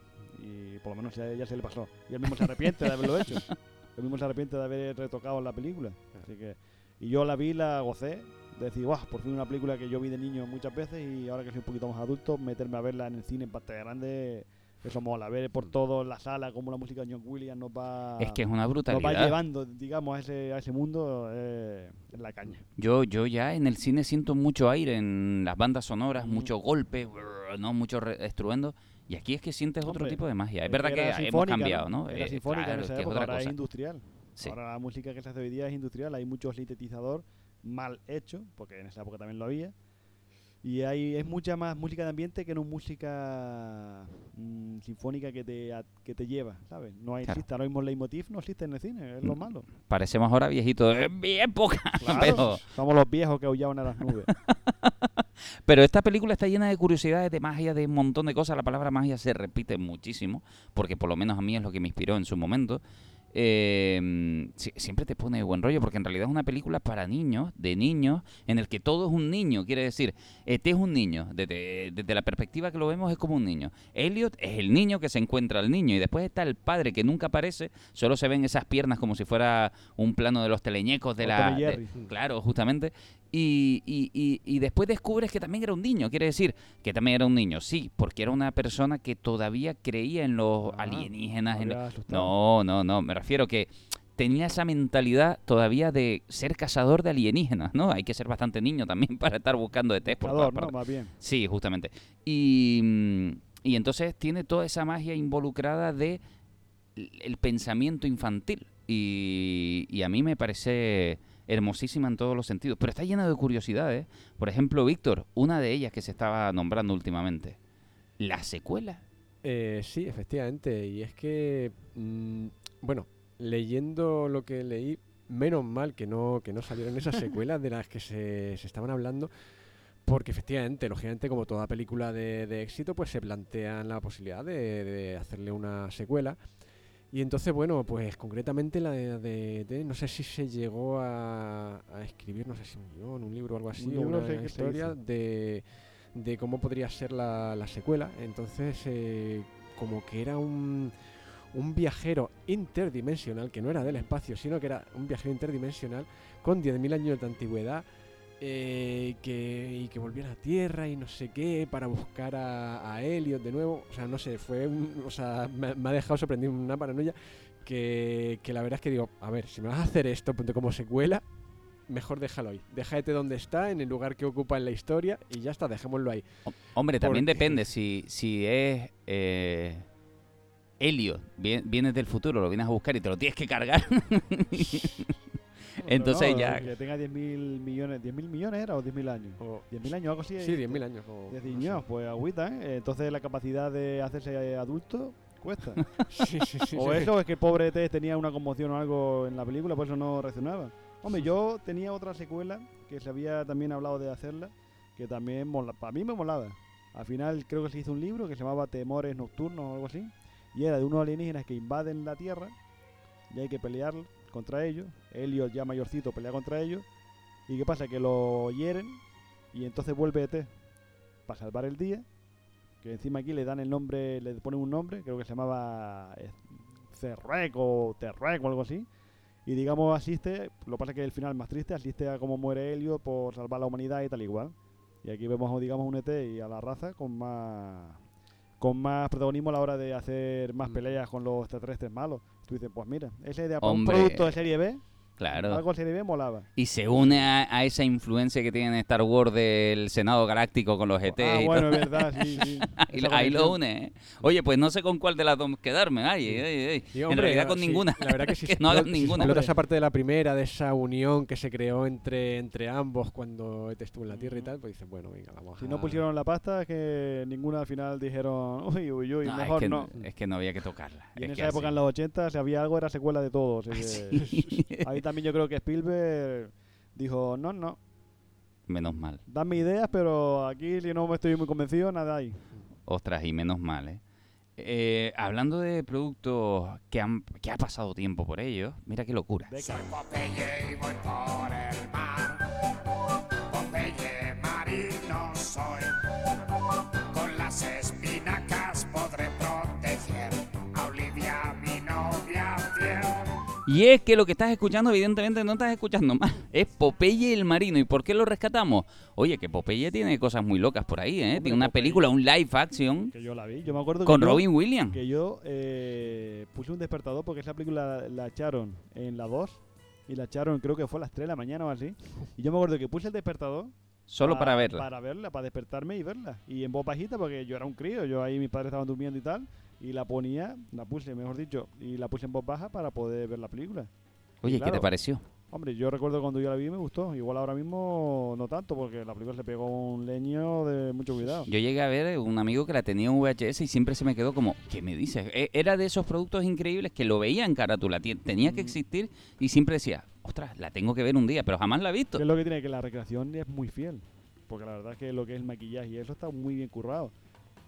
Y por lo menos ya, ya se le pasó. Y él mismo se arrepiente de haberlo hecho. Él mismo se arrepiente de haber retocado la película. Así que, y yo la vi, la gocé. De decir, guau, por fin una película que yo vi de niño muchas veces y ahora que soy un poquito más adulto, meterme a verla en el cine en pantalla grande, eso mola. Ver por todo la sala cómo la música de John Williams nos va
Es que es una
nos va
brutalidad.
llevando, digamos, a ese, a ese mundo eh, en la caña.
Yo, yo ya en el cine siento mucho aire en las bandas sonoras,
Ujú.
mucho golpe, brrr, no mucho estruendo. Y aquí es que sientes otro tipo de magia. Es verdad que
era
hemos cambiado, ¿no?
Era sinfónica
claro,
en esa
que es
época,
otra
ahora es
cosa.
industrial.
Sí.
Ahora la música que se hace hoy día es industrial, hay mucho sintetizador mal hecho, porque en esa época también lo había. Y hay, es mucha más música de ambiente que no música mm, sinfónica que te, a- que te lleva, ¿sabes? No hay
Claro.
existe, ahora mismo leitmotiv no existe en el cine, es lo
Mm.
malo.
Parecemos ahora viejitos de mi época.
Claro,
Pero,
somos los viejos que aullaban a las nubes.
pero esta película está llena de curiosidades, de magia, de un montón de cosas. La palabra magia se repite muchísimo, porque por lo menos a mí es lo que me inspiró en su momento. Eh, si- siempre te pone de buen rollo, porque en realidad es una película para niños, de niños, en el que todo es un niño. Quiere decir, este es un niño. Desde, desde la perspectiva que lo vemos es como un niño. Elliot es el niño que se encuentra al niño. Y después está el padre que nunca aparece, solo se ven esas piernas como si fuera un plano de los teleñecos de
O
la... De- claro, justamente. Y, y, y, y después descubres que también era un niño. Quiere decir que también era un niño, sí, porque era una persona que todavía creía en los
Ah,
alienígenas. en lo-. No, no, no. Me refiero que tenía esa mentalidad todavía de ser cazador de alienígenas, ¿no? Hay que ser bastante niño también para estar buscando ETs por todas partes.
Más bien.
Sí, justamente. Y, mm, y entonces tiene toda esa magia involucrada de el pensamiento infantil. Y, y a mí me parece hermosísima en todos los sentidos. Pero está llena de curiosidades. Por ejemplo, Víctor, una de ellas que se estaba nombrando últimamente. La secuela.
Eh, sí, efectivamente. Y es que, mm, bueno, leyendo lo que leí, menos mal que no, que no salieron esas secuelas de las que se, se estaban hablando. Porque efectivamente, lógicamente, como toda película de, de éxito, pues se plantean la posibilidad de, de hacerle una secuela. Y entonces, bueno, pues concretamente la de, de- de- no sé si se llegó a, a escribir, no sé si un guion, un libro o algo así,
libro
una historia de, de cómo podría ser la, la secuela. Entonces, eh, como que era un, un viajero interdimensional, que no era del espacio, sino que era un viajero interdimensional con 10.000 años de antigüedad. Eh, que, y que volviera a Tierra y no sé qué para buscar a, a Elliot de nuevo. O sea, no sé, fue un- o sea, me, me ha dejado sorprendido una paranoia que, que la verdad es que digo, a ver, si me vas a hacer esto como secuela, mejor déjalo ahí. Déjate donde está, en el lugar que ocupa en la historia y ya está, dejémoslo ahí.
Ho- Hombre, también
Porque-
depende si, si es eh, Helio, vienes del futuro, lo vienes a buscar y te lo tienes que cargar. Entonces
No,
ya-
Que tenga 10.000 millones. ¿10.000 millones era o 10.000 años?
O-
10.000 años, algo así.
sí,
eh,
10.000 años. o- sé.
niños, pues agüita, ¿eh? Entonces la capacidad de hacerse adulto cuesta.
Sí, sí, sí,
o
sí.
eso es que el pobre Tess tenía una conmoción o algo en la película, por eso no reaccionaba. Hombre, yo tenía otra secuela que se había también hablado de hacerla, que también mola, para mí me molaba. Al final creo que se hizo un libro que se llamaba Temores Nocturnos o algo así, y era de unos alienígenas que invaden la Tierra y hay que pelear contra ellos. Elliot ya mayorcito pelea contra ellos. ¿Y qué pasa? Que lo hieren y entonces vuelve ET para salvar el día. Que encima aquí le dan el nombre, le ponen un nombre, creo que se llamaba eh, Cerrec o Terrec o algo así. Y digamos, asiste, lo que pasa es que el final es más triste, asiste a cómo muere Helio por salvar la humanidad y tal igual. Y aquí vemos, digamos, un ET y a la raza con más con más protagonismo a la hora de hacer más
Mm.
peleas con los extraterrestres malos. Tú dices, pues mira, esa idea para
Hombre.
un producto de serie B,
Claro.
algo serie B molaba.
Y se une a, a esa influencia que tiene Star Wars del Senado Galáctico con los ET
ah,
y
bueno,
todo.
es verdad, sí, sí.
Ahí, ahí lo une, ¿eh? Oye, pues no sé con cuál de las dos quedarme. Ay, ay, ay, en realidad con
sí,
ninguna.
La verdad que si
no hagan ninguna.
explota esa parte de la primera, de esa unión que se creó entre, entre ambos cuando ET estuvo en la Tierra y tal, pues dicen, bueno, venga, vamos
Si
a...
no pusieron la pasta, es que ninguna al final dijeron, uy, uy, uy,
No,
mejor
es, que,
no.
es que no había que tocarla.
Y en
es que
esa época, en los 80, si había algo, era secuela de todo. así que
Sí.
Ahí también yo creo que Spielberg dijo, no, no,
Menos mal.
dame ideas, pero aquí si no me estoy muy convencido, nada hay.
Ostras, y menos mal, ¿eh? Eh, hablando de productos que, han, que ha pasado tiempo por ellos, mira qué locura.
Popeye y voy por el mar.
Y es que lo que estás escuchando, evidentemente, no estás escuchando mal. Es Popeye el Marino. ¿Y por qué lo rescatamos? Oye, que Popeye tiene cosas muy locas por ahí, ¿eh? Tiene una
Popeye.
película, un live action,
Que yo la vi. Yo me acuerdo
con
que yo-
Robin Williams.
que yo eh, puse un despertador porque esa película la echaron en la 2 y la echaron creo que fue a las 3 de la mañana o así. Y yo me acuerdo que puse el despertador
Solo
pa-
para verla.
Para verla, para despertarme y verla. Y en voz bajita porque yo era un crío, yo ahí mis padres estaban durmiendo y tal. Y la ponía, la puse, mejor dicho, y la puse en voz baja para poder ver la película.
Oye, ¿qué
claro.
te pareció?
Hombre, yo recuerdo cuando yo la vi me gustó. Igual ahora mismo no tanto porque la película se pegó un leño de mucho cuidado.
Yo llegué a ver un amigo que la tenía en VHS y siempre se me quedó como, ¿qué me dices? E- Era de esos productos increíbles que lo veía en carátula, tenía que
Mm.
existir y siempre decía, ostras, la tengo que ver un día, pero jamás la he visto.
¿Qué es lo que tiene? Que la recreación es muy fiel. Porque la verdad es que lo que es el maquillaje y eso está muy bien currado.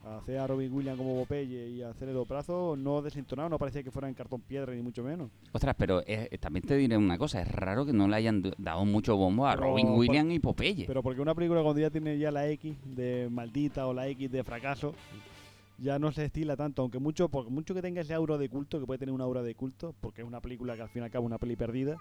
Hacer a Robin Williams como Popeye y hacer el brazo no desentonado, no parecía que fuera en cartón piedra ni mucho menos.
Ostras, pero eh, también te diré una cosa, es raro que no le hayan dado mucho bombo a
Pero
Robin
por-
Williams y Popeye.
Pero porque una película cuando ya tiene ya la X de maldita o la X de fracaso, ya no se estila tanto, aunque mucho, porque mucho que tenga ese aura de culto, que puede tener una aura de culto, porque es una película que al fin y al cabo es una peli perdida,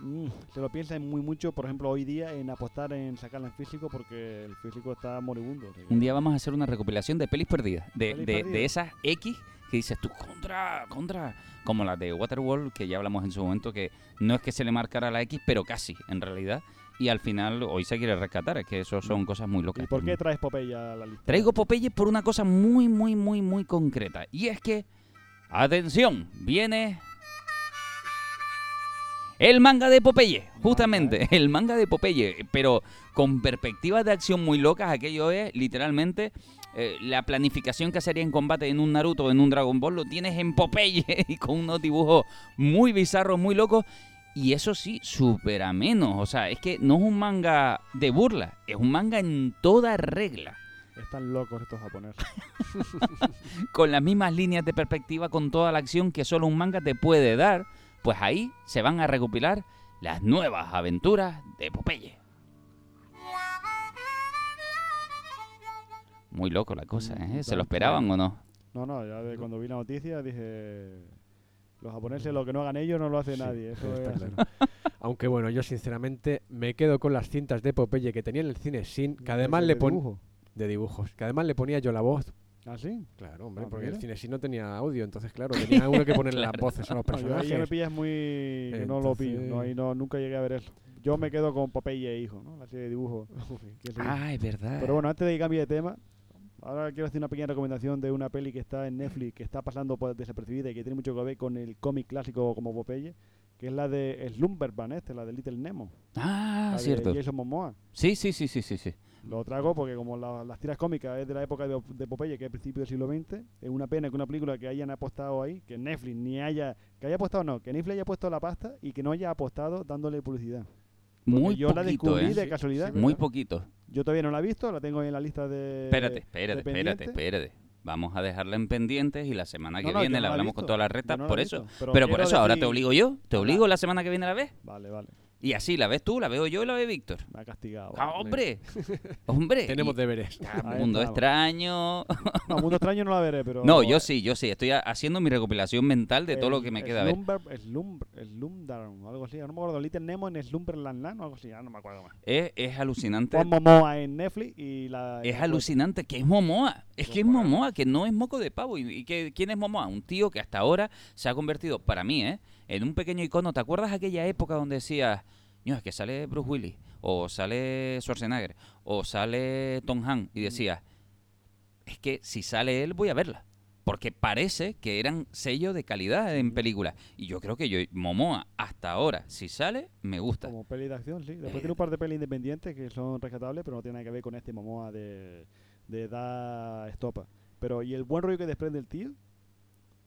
mm, se lo piensan muy mucho, por ejemplo, hoy día en apostar en sacarla en físico porque el físico está moribundo.
Un día vamos a hacer una recopilación de pelis perdidas, de,
Pelis
de- de esas X que dices tú, contra, contra, como las de Waterworld, que ya hablamos en su momento, que no es que se le marcara la X, pero casi, en realidad. Y al final hoy se quiere rescatar, es que eso son cosas muy locas.
¿Y por qué traes Popeye a la lista?
Traigo Popeye por una cosa muy, muy, muy, muy concreta. Y es que, atención, viene el manga de Popeye, justamente, el manga de Popeye, pero con perspectivas de acción muy locas, aquello es literalmente eh, la planificación que sería en combate en un Naruto o en un Dragon Ball, lo tienes en Popeye y con unos dibujos muy bizarros, muy locos. Y eso sí, súper ameno. O sea, es que no es un manga de burla, es un manga en toda regla
Están locos estos japoneses.
con las mismas líneas de perspectiva, con toda la acción que solo un manga te puede dar, pues ahí se van a recopilar las nuevas aventuras de Popeye. Muy loco la cosa, ¿eh? ¿Se lo esperaban o no?
No, no, ya de cuando vi la noticia dije... Los japoneses lo que no hagan ellos no lo hace
Sí,
nadie. Eso
está
es
claro. Aunque bueno, yo sinceramente me quedo con las cintas de Popeye que tenía en el cine sin, que además le
de
ponía
dibujo.
de dibujos, que además le ponía yo la voz.
¿Ah, sí?
Claro, hombre,
Ah,
porque el cine sin no tenía audio, entonces claro, tenía uno que ponerle las
Claro.
voces a los
No, yo me
personajes.
pillas muy... que no lo pillo. No,
Entonces-
ahí no, nunca llegué a ver eso. Yo me quedo con Popeye e Hijo, ¿no? La serie de sí.
Ah, es verdad.
Pero bueno, antes de que cambie de tema, ahora quiero hacer una pequeña recomendación de una peli que está en Netflix, que está pasando por desapercibida y que tiene mucho que ver con el cómic clásico como Popeye, que es la de Slumberman, este, la de Little Nemo.
ah,
la de
cierto.
Jason Momoa.
Sí, sí, sí, sí, sí, sí.
Lo trago porque como la- las tiras cómicas es de la época de, de Popeye, que es principio del siglo XX, es una pena que una película que hayan apostado ahí, que Netflix ni haya, que haya apostado no, que Netflix haya puesto la pasta y que no haya apostado dándole publicidad.
Muy
yo la
poquito,
descubrí
¿eh?
de casualidad.
sí,
Muy poquito.
Yo todavía no la he visto, la tengo ahí en la lista de...
Espérate,
de
espérate, espérate, espérate. Vamos a dejarla en pendientes y la semana que
No, no,
viene la
no la
hablamos con todas las
la
por eso.
visto,
Pero por eso ahora te obligo yo. ¿Te obligo la semana que viene a la vez?
Vale, vale.
Y así la ves tú, la veo yo y la ve Víctor.
Me ha castigado.
Ah, hombre, hombre.
Tenemos deberes.
Ah, Mundo extraño.
No, Mundo Extraño no la veré, pero...
No, yo sí, yo sí. Estoy ha- haciendo mi recopilación mental de todo lo que me queda a ver.
Slumber, Slumber, algo así. No me acuerdo. Little Nemo en Slumberland Land o algo así. Ya no me acuerdo más.
Es, es alucinante.
Pon Momoa en Netflix y la...
Es alucinante que es Momoa. Es que es
Momoa.
Momoa, que no es moco de pavo. ¿Y, y que, quién es Momoa? Un tío que hasta ahora se ha convertido, para mí, ¿eh? En un pequeño icono. ¿Te acuerdas aquella época donde decías, no, es que sale Bruce Willis, o sale Schwarzenegger, o sale Tom Hanks? Y decías, es que si sale él, voy a verla. Porque parece que eran sellos de calidad en películas. Y yo creo que yo, Momoa, hasta ahora, si sale, me gusta.
Como peli de acción, sí. Después
Eh.
tiene un par de pelis independientes que son rescatables, pero no tiene nada que ver con este Momoa de, de edad estopa. Pero, y el buen rollo que desprende el tío,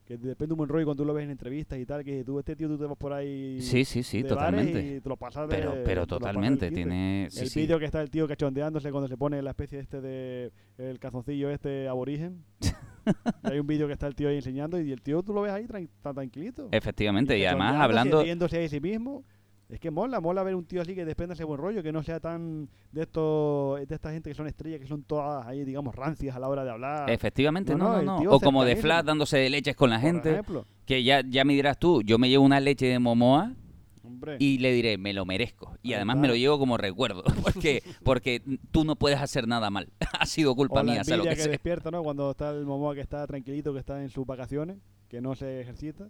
que depende un buen rollo cuando tú lo ves en entrevistas y tal, que tú, este tío, tú te vas por ahí.
Sí, sí, sí,
de
totalmente.
Y te lo pasas de.
Pero, pero totalmente, tiene... sí,
el
sí.
vídeo que está el tío cachondeándose cuando se pone la especie este de. El calzoncillo este aborigen. Hay un vídeo que está el tío ahí enseñando y el tío tú lo ves ahí tan tranquilito.
Efectivamente, y además hablando...
riéndose a sí mismo. Es que mola, mola ver un tío así que desprenda ese buen rollo, que no sea tan de estos, de esta gente que son estrellas, que son todas ahí, digamos, rancias a la hora de hablar.
Efectivamente,
No,
no,
no,
O como de. Flash dándose de leches con la
por
gente.
ejemplo.
Que ya, ya me dirás tú, yo me llevo una leche de Momoa
Hombre,
y le diré, me lo merezco. Y además me lo llevo como recuerdo. Porque, porque tú no puedes hacer nada mal. ha sido
o
culpa
la
mía, sea lo que
que,
sea.
despierta, ¿no? Cuando está el Momoa que está tranquilito, que está en sus vacaciones, que no se ejercita,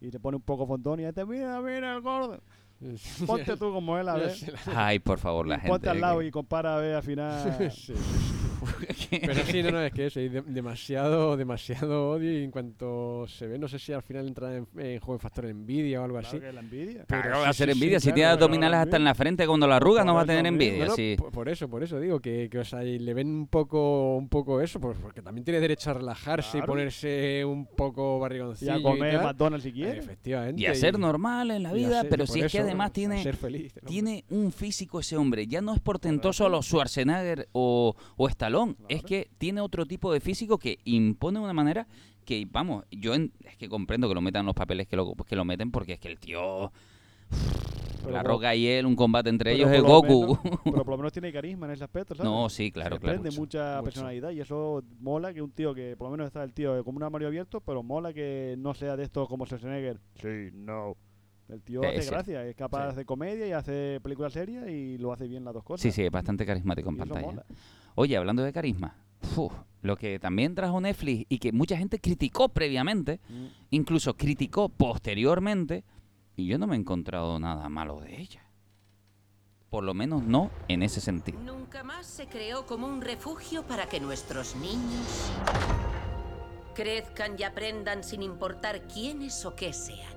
y se pone un poco fontón y te mira, mira el gordo. Ponte tú como él a ver.
Ay, por favor, la gente.
Ponte al lado
que-
y compara a ver al final.
Sí, sí, sí. Pero sí, no, no, es que eso, hay de- demasiado, demasiado odio y en cuanto se ve, no sé si al final entra en, en juego el factor envia o algo así.
Claro que la envidia.
Pero
Claro,
sí,
va a ser
sí, sí,
envidia. si
claro,
tiene abdominales hasta en la frente, cuando la arruga no va a tener envidia.
No, no,
sí.
por, por eso, por eso digo que, que, o sea, y le ven un poco, un poco eso, pues porque también tiene derecho a relajarse y ponerse un poco
Y
barrigoncillo
a comer
tal.
McDonald's si quiere.
Efectivamente.
Y a ser normal en la
y
vida,
ser-
pero si es que además tiene,
feliz,
tiene un físico ese hombre. Ya no es portentoso a los Schwarzenegger o, o Stallone. Es
Claro.
que tiene otro tipo de físico que impone de una manera que, vamos, yo en- es que comprendo que lo metan los papeles que lo, pues que lo meten porque es que el tío...
Pero
la Roca y él, un combate entre ellos es Goku.
menos- pero por lo menos tiene carisma en ese aspecto, ¿sabes?
no, sí, claro,
Se
claro.
desprende mucha
mucho.
personalidad y eso mola que un tío que por lo menos está el tío como un armario abierto, pero mola que no sea de estos como Schwarzenegger. Sí, no. El tío
Sí,
hace
sí.
gracia, es capaz
Sí.
de comedia y hace películas serias y lo hace bien las dos cosas.
Sí, sí, es bastante carismático en
Y eso
pantalla. Oye, hablando de carisma, uf, lo que también trajo Netflix y que mucha gente criticó previamente,
Mm.
incluso criticó posteriormente, y yo no me he encontrado nada malo de ella. Por lo menos no en ese sentido.
Nunca más se creó como un refugio para que nuestros niños crezcan y aprendan sin importar quiénes o qué sean.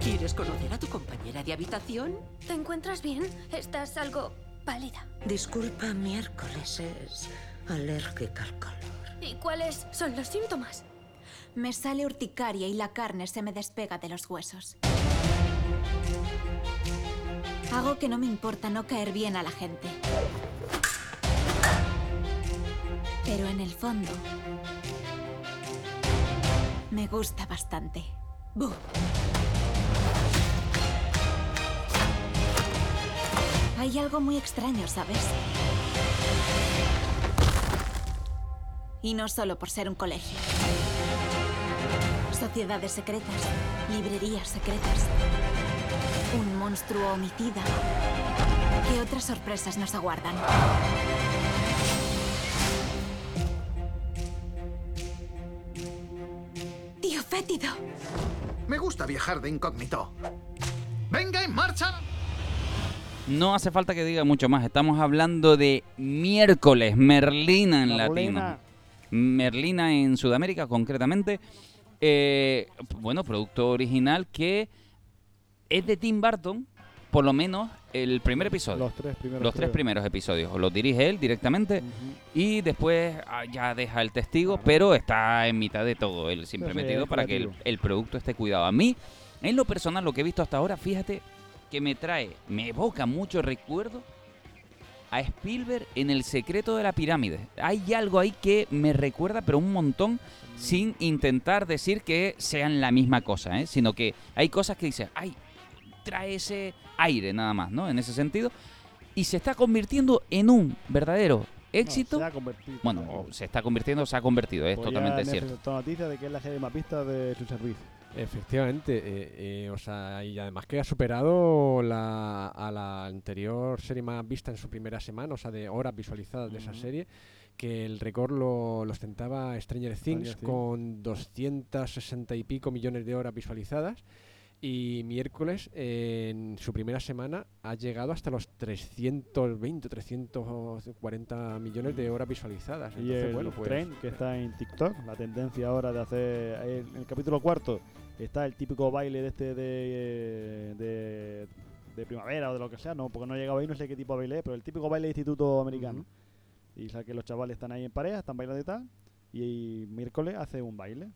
¿Quieres conocer a tu compañera de habitación?
¿Te encuentras bien? Estás algo pálida.
Disculpa, miércoles es alérgica al calor.
¿Y cuáles son los síntomas?
Me sale urticaria y la carne se me despega de los huesos. Hago que no me importa no caer bien a la gente. Pero en el fondo, me gusta bastante. Buh. Hay algo muy extraño, ¿sabes? Y no solo por ser un colegio. Sociedades secretas, librerías secretas, un monstruo homicida. ¿Qué otras sorpresas nos aguardan?
Tío fétido.
Me gusta viajar de incógnito. ¡Venga, en marcha!
No hace falta que diga mucho más. Estamos hablando de miércoles, Merlina en
Merlina.
latino. Merlina en Sudamérica, concretamente. Eh, bueno, producto original que es de Tim Burton, por lo menos el primer episodio.
Los tres primeros.
Los tres
creo.
primeros episodios. Los dirige él directamente y después ah, ya deja el testigo, pero está en mitad de todo él, siempre
Sí,
metido para que el, el producto esté cuidado. A mí, en lo personal, lo que he visto hasta ahora, fíjate que me trae, me evoca mucho recuerdo a Spielberg en El secreto de la pirámide. Hay algo ahí que me recuerda, pero un montón, sin intentar decir que sean la misma cosa, ¿eh? sino que hay cosas que dices, ay, trae ese aire nada más, ¿no? En ese sentido. Y se está convirtiendo en un verdadero éxito.
se ha convertido.
Bueno, se está convirtiendo, se ha convertido, es
Pues
totalmente
ya
cierto.
noticia de que es la serie más vista de su servicio.
Efectivamente, eh, eh, o sea, y además que ha superado la, a la anterior serie más vista en su primera semana, o sea, de horas visualizadas de esa serie, que el récord lo, lo ostentaba Stranger Things
Things.
con 260 y pico millones de horas visualizadas. Y miércoles, en su primera semana, ha llegado hasta los 320, 340 millones de horas visualizadas.
Y
Entonces,
el
bueno, pues,
tren que está en TikTok, la tendencia ahora de hacer. En el capítulo cuarto está el típico baile de este de, de, de primavera o de lo que sea, no, porque no he llegado ahí, no sé qué tipo de baile es, pero el típico baile de instituto americano. Y sabe que los chavales están ahí en pareja, están bailando y tal, y, miércoles hace un baile.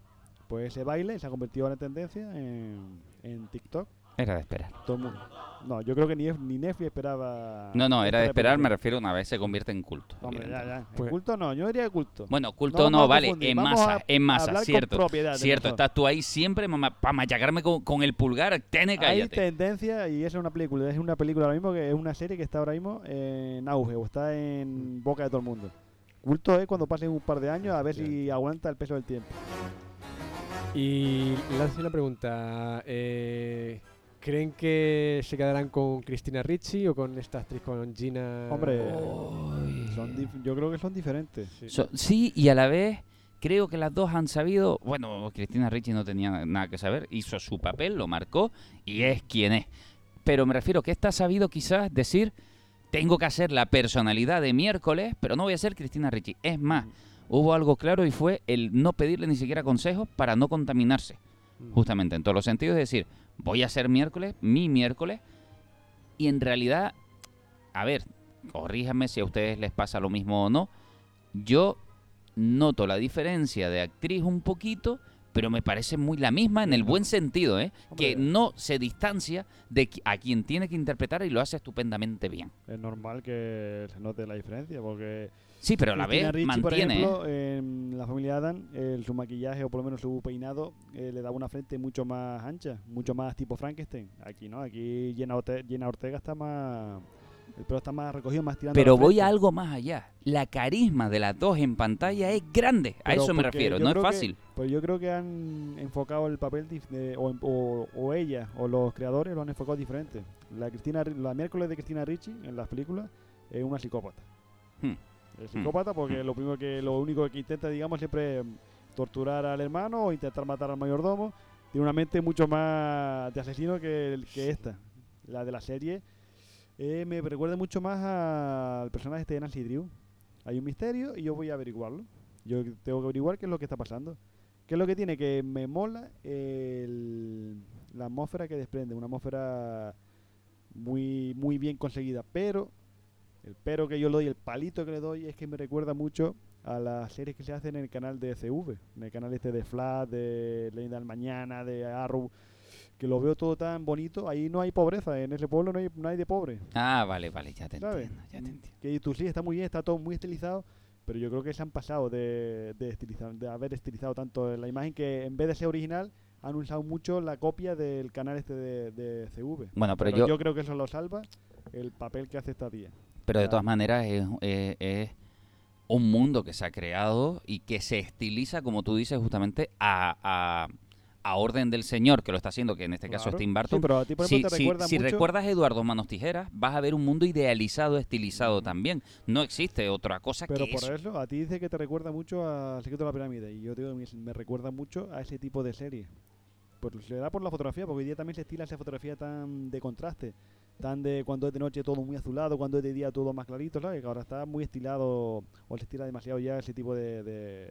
Pues ese baile se ha convertido ahora en tendencia en, en TikTok.
Era de esperar.
Todo el mundo. No, yo creo que ni, ni Netflix esperaba.
No, no, era de esperar, me refiero una vez se convierte en culto.
Hombre, ya, ya.
Pues-
¿En culto no, yo diría culto.
Bueno, culto no, vale, en
vamos
masa,
a
en masa, cierto.
propiedad,
Cierto, estás tú ahí siempre para machacarme con, con el pulgar, tene
Hay
cállate.
tendencia, y esa es una película, es una película ahora mismo que es una serie que está ahora mismo en auge o está en boca de todo el mundo. Culto es cuando pasen un par de años a ver si aguanta el peso del tiempo.
Y le hace una pregunta. eh, ¿Creen que se quedarán con Cristina Ricci o con esta actriz, con Gina?
Hombre, son yo creo que son diferentes.
So- sí, y a la vez creo que las dos han sabido. Bueno, Cristina Ricci no tenía nada que saber, hizo su papel, lo marcó y es quien es. Pero me refiero que esta ha sabido quizás decir: tengo que hacer la personalidad de miércoles, pero no voy a ser Cristina Ricci. Es más, hubo algo claro y fue el no pedirle ni siquiera consejos para no contaminarse. Justamente en todos los sentidos, es decir, voy a ser miércoles, mi miércoles, y en realidad, a ver, corríjanme si a ustedes les pasa lo mismo o no, yo noto la diferencia de actriz un poquito, pero me parece muy la misma en el buen sentido, ¿eh? Que no se distancia de a quien tiene que interpretar y lo hace estupendamente bien.
Es normal que se note la diferencia porque...
Sí, pero a la vez
Ricci, por
mantiene, ¿eh?
ejemplo, en la familia Adam, su maquillaje o por lo menos su peinado eh, le daba una frente mucho más ancha, mucho más tipo Frankenstein. Aquí no, aquí Jenna Ortega, Jenna Ortega está más... El pelo está más recogido, más tirando
Pero voy a algo más allá. La carisma de las dos en pantalla es grande. A
Pero
eso me refiero. No es fácil.
pues yo creo que han enfocado el papel de- o, o- o ella o los creadores lo han enfocado diferente. La Cristina, Ri- la miércoles de Cristina Ricci en las películas es una psicópata.
Hmm.
Es psicópata porque lo primero que lo único que intenta digamos siempre es torturar al hermano o intentar matar al mayordomo. Tiene una mente mucho más de asesino que, el- que esta. La de la serie eh, me recuerda mucho más al personaje este de Nancy Drew. Hay un misterio y yo voy a averiguarlo. Yo tengo que averiguar qué es lo que está pasando. ¿Qué es lo que tiene? Que me mola el- la atmósfera que desprende. Una atmósfera muy, muy bien conseguida. Pero, el pero que yo le doy, el palito que le doy, es que me recuerda mucho a las series que se hacen en el canal de CV. En el canal este de Flash, de Leyenda del Mañana, de Arrow. Que lo veo todo tan bonito. Ahí no hay pobreza. En ese pueblo no hay, no hay de pobre.
Ah, vale, vale, ya te
¿sabes?
entiendo. Ya te entiendo.
Que tú sí, está muy bien, está todo muy estilizado, pero yo creo que se han pasado de, de, estilizar- de haber estilizado tanto la imagen que en vez de ser original han usado mucho la copia del canal este de, de CV.
Bueno, pero yo-
creo que eso lo salva el papel que hace esta tía.
Pero de todas maneras es, es- es un mundo que se ha creado y que se estiliza, como tú dices, justamente a, a- a orden del señor que lo está haciendo, que en este caso es
Claro.
Tim
Sí,
Burton.
pero a ti, por ejemplo,
si
te
si-
recuerda
si
mucho-
recuerdas Eduardo Manos Tijeras, vas a ver un mundo idealizado, estilizado también. No existe otra cosa
Pero
que
por
eso.
eso, a ti dice que te recuerda mucho a Secreto de la Pirámide. Y yo digo, me, me recuerda mucho a ese tipo de serie. Por, se da por la fotografía, porque hoy día también se estila esa fotografía tan de contraste. Tan de cuando es de noche todo muy azulado, cuando es de día todo más clarito, ¿sabes? Que ahora está muy estilado, o se estila demasiado ya ese tipo de, de,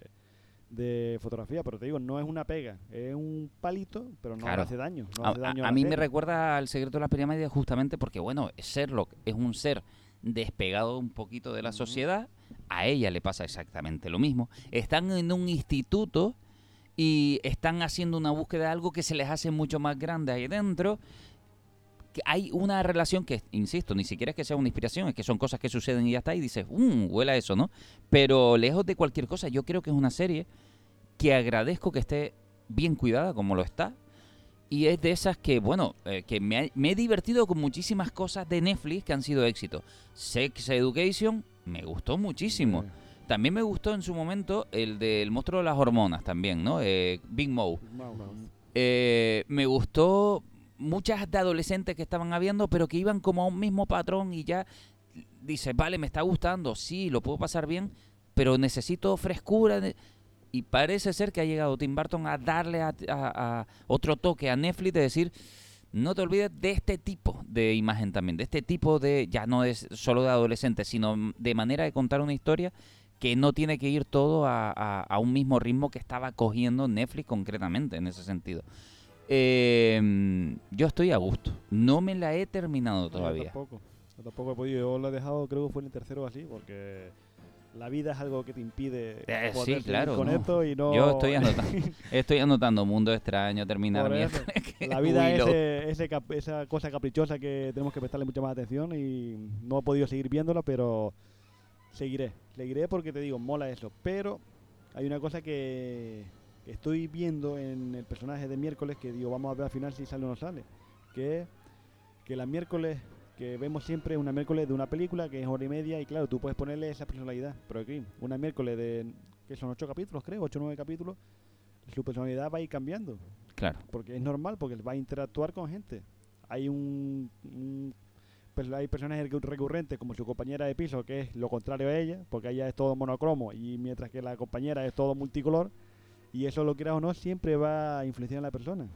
de fotografía. Pero te digo, no es una pega, es un palito, pero no
Claro.
hace daño. No
a,
hace daño
a-
a
a
la
mí me recuerda al secreto de la pirámide justamente porque, bueno, Sherlock es un ser despegado un poquito de la sociedad. A ella le pasa exactamente lo mismo. Están en un instituto y están haciendo una búsqueda de algo que se les hace mucho más grande ahí dentro. Que hay una relación que, insisto, ni siquiera es que sea una inspiración, es que son cosas que suceden y ya está, y dices, mmm, huele a eso, ¿no? Pero lejos de cualquier cosa, yo creo que es una serie que agradezco que esté bien cuidada como lo está, y es de esas que, bueno, eh, que me, ha- me he divertido con muchísimas cosas de Netflix que han sido éxito. Sex Education me gustó muchísimo. También me gustó en su momento el del monstruo de las hormonas también, ¿no? Eh, Big Mo. Eh, me gustó muchas de adolescentes que estaban habiendo, pero que iban como a un mismo patrón y ya dices, vale, me está gustando, sí, lo puedo pasar bien, pero necesito frescura. Y parece ser que ha llegado Tim Burton a darle a, a- otro toque a Netflix de decir, no te olvides de este tipo de imagen también, de este tipo de, ya no es solo de adolescentes, sino de manera de contar una historia que no tiene que ir todo a, a- a un mismo ritmo que estaba cogiendo Netflix concretamente en ese sentido. Eh, yo estoy a gusto. No me la he terminado todavía.
tampoco. Yo tampoco he podido. Yo lo he dejado, creo que fue en el tercero así, porque la vida es algo que te impide
Eh, sí, claro.
con
no.
esto y no...
Yo estoy anotando, estoy anotando Mundo Extraño, terminar
La vida es ese- ese esa cosa caprichosa que tenemos que prestarle mucha más atención y no he podido seguir viéndola, pero seguiré. Seguiré porque te digo, mola eso. Pero hay una cosa que estoy viendo en el personaje de miércoles que digo, vamos a ver al final si sale o no sale. Que que la miércoles que vemos siempre es una miércoles de una película que es hora y media y claro, tú puedes ponerle esa personalidad. Pero aquí, una miércoles de, que son ocho capítulos, creo, ocho o nueve capítulos, su personalidad va a ir cambiando.
Claro.
Porque es normal, porque va a interactuar con gente. Hay un, un- pues hay personajes recu- recurrentes como su compañera de piso, que es lo contrario a ella, porque ella es todo monocromo y mientras que la compañera es todo multicolor. Y eso, lo quieras o no, siempre va a influenciar en la persona.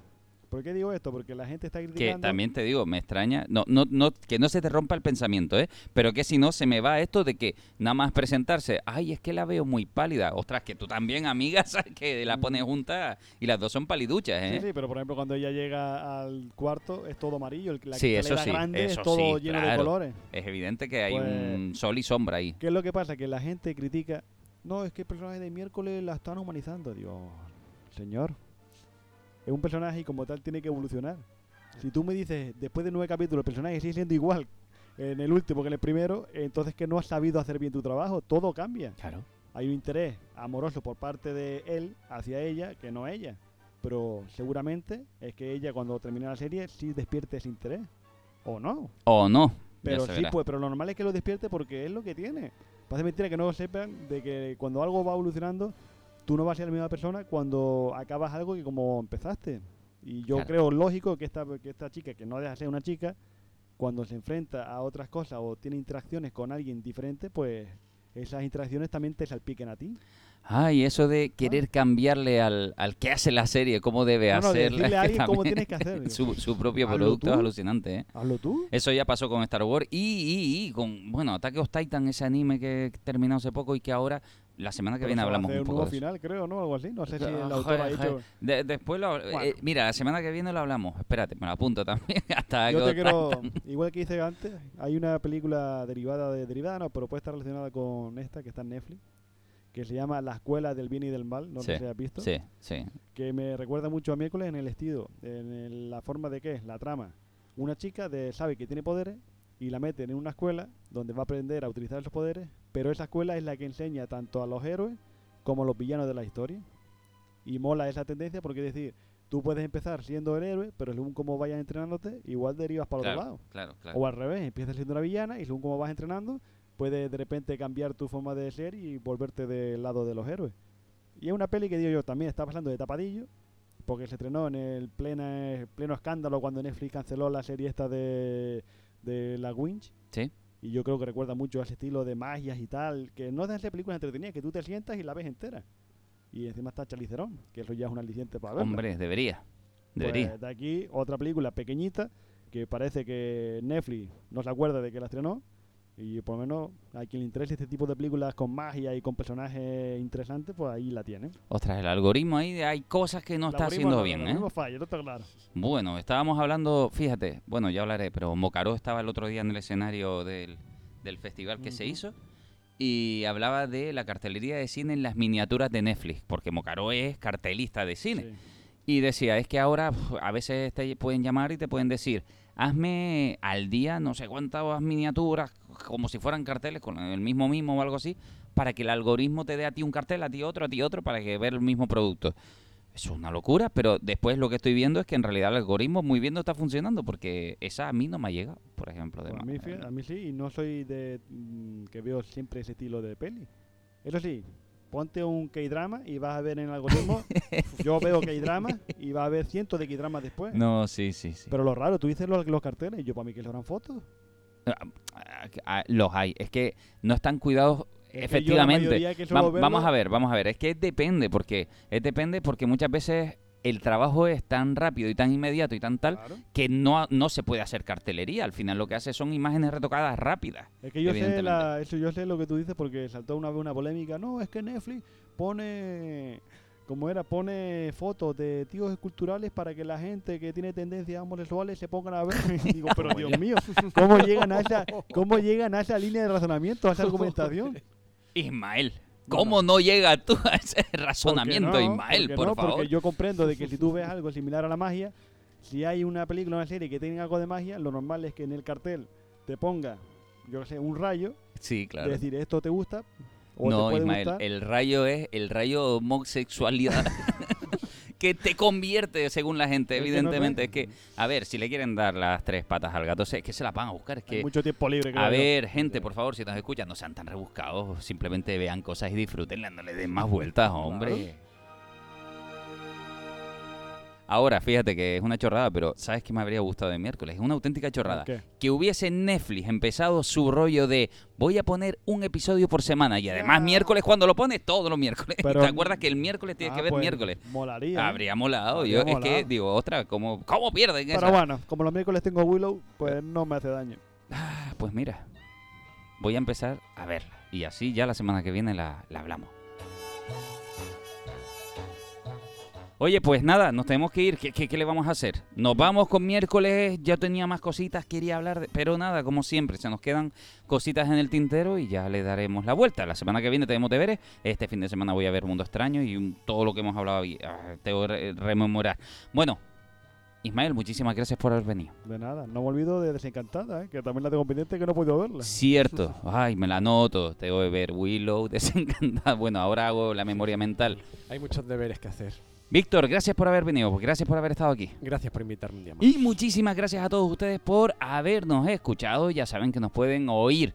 ¿Por qué digo esto? Porque la gente está
Que
criticando...
también te digo, me extraña, no, no, no, que no se te rompa el pensamiento, ¿eh? Pero que si no se me va esto de que nada más presentarse, ay, es que la veo muy pálida. Ostras, que tú también, amiga, sabes que la pones juntas y las dos son paliduchas, ¿eh?
Sí, sí, pero por ejemplo cuando ella llega al cuarto es todo amarillo, el- la
Sí, eso sí,
grande
eso
es todo
sí,
lleno de colores.
Es evidente que hay
Pues-
un sol y sombra ahí.
¿Qué es lo que pasa? Que la gente critica, no, es que el personaje de miércoles la están humanizando. Digo, señor, es un personaje y como tal tiene que evolucionar. Si tú me dices, después de nueve capítulos, el personaje sigue siendo igual en el último que en el primero, entonces que no has sabido hacer bien tu trabajo, todo cambia.
Claro.
Hay un interés amoroso por parte de él hacia ella que no ella. Pero seguramente es que ella cuando termine la serie sí despierte ese interés. O no.
O no.
Pero sí, pues, pero lo normal es que lo despierte porque es lo que tiene. Parece mentira que no lo sepan de que cuando algo va evolucionando, tú no vas a ser la misma persona cuando acabas algo que como empezaste. Y yo
Claro.
creo lógico que esta, que esta chica, que no deja de ser una chica, cuando se enfrenta a otras cosas o tiene interacciones con alguien diferente, pues esas interacciones también te salpiquen a ti.
Ay, eso de querer cambiarle al, al que hace la serie cómo debe
No,
hacerla.
a alguien cómo tienes que hacer.
su, su propio producto es alucinante, ¿eh?
Hazlo tú.
Eso ya pasó con Star Wars y, y, y con, bueno, Attack of Titan, ese anime que terminó hace poco y que ahora, la semana que
Pero
viene hablamos un
un
poco
nuevo
de eso.
final, creo, ¿no? Algo así. No sé si el
Ah,
autor ha dicho...
De- después lo, eh, mira, la semana que viene lo hablamos. Espérate, me lo apunto también. Hasta
Yo te quiero, igual que hice antes, hay una película derivada de derivada, no, pero puede estar relacionada con esta que está en Netflix, que se llama La escuela del bien y del mal, no sé
Sí,
si has visto.
sí, sí.
Que me recuerda mucho a miércoles en el estilo, en el- la forma de qué es, la trama. Una chica de, sabe que tiene poderes y la meten en una escuela donde va a aprender a utilizar esos poderes, pero esa escuela es la que enseña tanto a los héroes como a los villanos de la historia. Y mola esa tendencia porque es decir, tú puedes empezar siendo el héroe, pero según cómo vayas entrenándote, igual derivas para
Claro,
otro lado.
claro, claro.
O al revés, empiezas siendo una villana y según cómo vas entrenando, puedes de repente cambiar tu forma de ser y volverte del lado de los héroes. Y es una peli que digo yo, también está pasando de tapadillo, porque se estrenó en el plena, pleno escándalo cuando Netflix canceló la serie esta de, de La Winch.
Sí.
Y yo creo que recuerda mucho ese estilo de magias y tal, que no dejan de ser películas entretenidas, que tú te sientas y la ves entera. Y encima está Chalicerón, que eso ya es un aliciente para verla.
Hombre, debería. Debería.
Pues de aquí otra película pequeñita que parece que Netflix no se acuerda de que la estrenó y por lo menos a quien le interese este tipo de películas con magia y con personajes interesantes, pues ahí la tienen.
Ostras, el algoritmo ahí, hay cosas que no
El
está haciendo
no,
bien,
el
¿eh?
falla, no está claro.
Bueno, estábamos hablando, fíjate, bueno, ya hablaré, pero Mocaró estaba el otro día en el escenario del, del festival que se hizo y hablaba de la cartelería de cine en las miniaturas de Netflix, porque Mocaró es cartelista de cine. Y decía, es que ahora a veces te pueden llamar y te pueden decir, hazme al día no sé cuántas miniaturas, como si fueran carteles, con el mismo mismo o algo así, para que el algoritmo te dé a ti un cartel, a ti otro, a ti otro, para que ver el mismo producto. Es una locura, pero después lo que estoy viendo es que en realidad el algoritmo muy bien no está funcionando porque esa a mí no me ha llegado, por ejemplo. De
a, mí, fí- a mí sí, y no soy de mm, que veo siempre ese estilo de peli. Eso sí, ponte un K-drama y vas a ver en el algoritmo. yo veo K-drama y va a haber cientos de K-dramas después.
No, sí, sí, sí.
Pero lo raro, tú dices los, los carteles, yo para mí que harán fotos.
Ah, los hay. Es que no están cuidados
Es
efectivamente. Va- vamos a ver, vamos a ver. Es que depende, porque es depende porque muchas veces el trabajo es tan rápido y tan inmediato y tan tal que no, no se puede hacer cartelería. Al final lo que hace son imágenes retocadas rápidas.
Es que yo sé, la, eso yo sé lo que tú dices porque saltó una vez una polémica. No, es que Netflix pone, como era, pone fotos de tíos esculturales para que la gente que tiene tendencias homosexuales se pongan a ver. Y digo, pero Dios mío, ¿cómo llegan a esa, cómo llegan a esa línea de razonamiento, a esa argumentación?
Ismael, ¿cómo no llegas tú a ese
¿Por qué
razonamiento,
no?
Ismael,
¿Por no?
favor?
Porque yo comprendo de que si tú ves algo similar a la magia, si hay una película o una serie que tiene algo de magia, lo normal es que en el cartel te ponga, yo qué sé, un rayo.
Sí, claro.
De decir, esto te gusta. O
no,
te
Ismael,
gustar.
el rayo es el rayo homosexualidad que te convierte según la gente,
Es que no
evidentemente. Es que, a ver, si le quieren dar las tres patas al gato, es que se las van a buscar. Es
Hay
que,
mucho tiempo libre.
a
creo yo.
ver, gente, por favor, si nos escuchan, no sean tan rebuscados. Simplemente vean cosas y disfrútenlas, no le den más vueltas, hombre. Ahora, fíjate que es una chorrada, pero ¿sabes qué me habría gustado de miércoles? Es una auténtica chorrada.
¿Qué?
Que hubiese Netflix empezado su rollo de voy a poner un episodio por semana y además miércoles cuando lo pones, todos los miércoles.
Pero-
¿Te acuerdas que el miércoles tienes
Ah,
que ver
pues,
miércoles?
Molaría. ¿eh?
Habría molado.
Habría
Yo es que digo, otra, ¿cómo, cómo pierden
Pero
esa?
bueno, como los miércoles tengo Willow, pues no me hace daño.
Ah, Pues mira, voy a empezar a verla y así ya la semana que viene la, la hablamos. Oye, pues nada, nos tenemos que ir. ¿Qué, qué, qué le vamos a hacer? Nos vamos con miércoles. Ya tenía más cositas, quería hablar, de- pero nada, como siempre, se nos quedan cositas en el tintero y ya le daremos la vuelta. La semana que viene tenemos deberes. Este fin de semana voy a ver Mundo Extraño y un- todo lo que hemos hablado ahí. ah, tengo que re- rememorar. Bueno, Ismael, muchísimas gracias por haber venido.
De nada, no me olvido de Desencantada, ¿eh? que también la tengo pendiente que no he podido verla.
Cierto. Ay, me la anoto. Tengo que ver Willow, desencantada. Bueno, ahora hago la memoria mental.
Hay muchos deberes que hacer.
Víctor, gracias por haber venido. Gracias por haber estado aquí.
Gracias por invitarme un día más.
Y muchísimas gracias a todos ustedes por habernos escuchado. Ya saben que nos pueden oír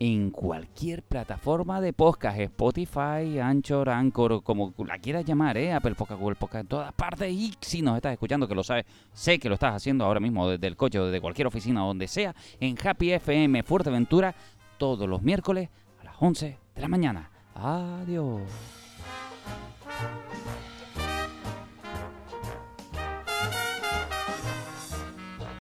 en cualquier plataforma de podcast, Spotify, Anchor, Anchor, como la quieras llamar, ¿eh? Apple Podcast, Google Podcast, en todas partes. Y si nos estás escuchando, que lo sabes, sé que lo estás haciendo ahora mismo desde el coche o desde cualquier oficina, donde sea, en Happy FM Fuerteventura, todos los miércoles a las 11 de la mañana. Adiós.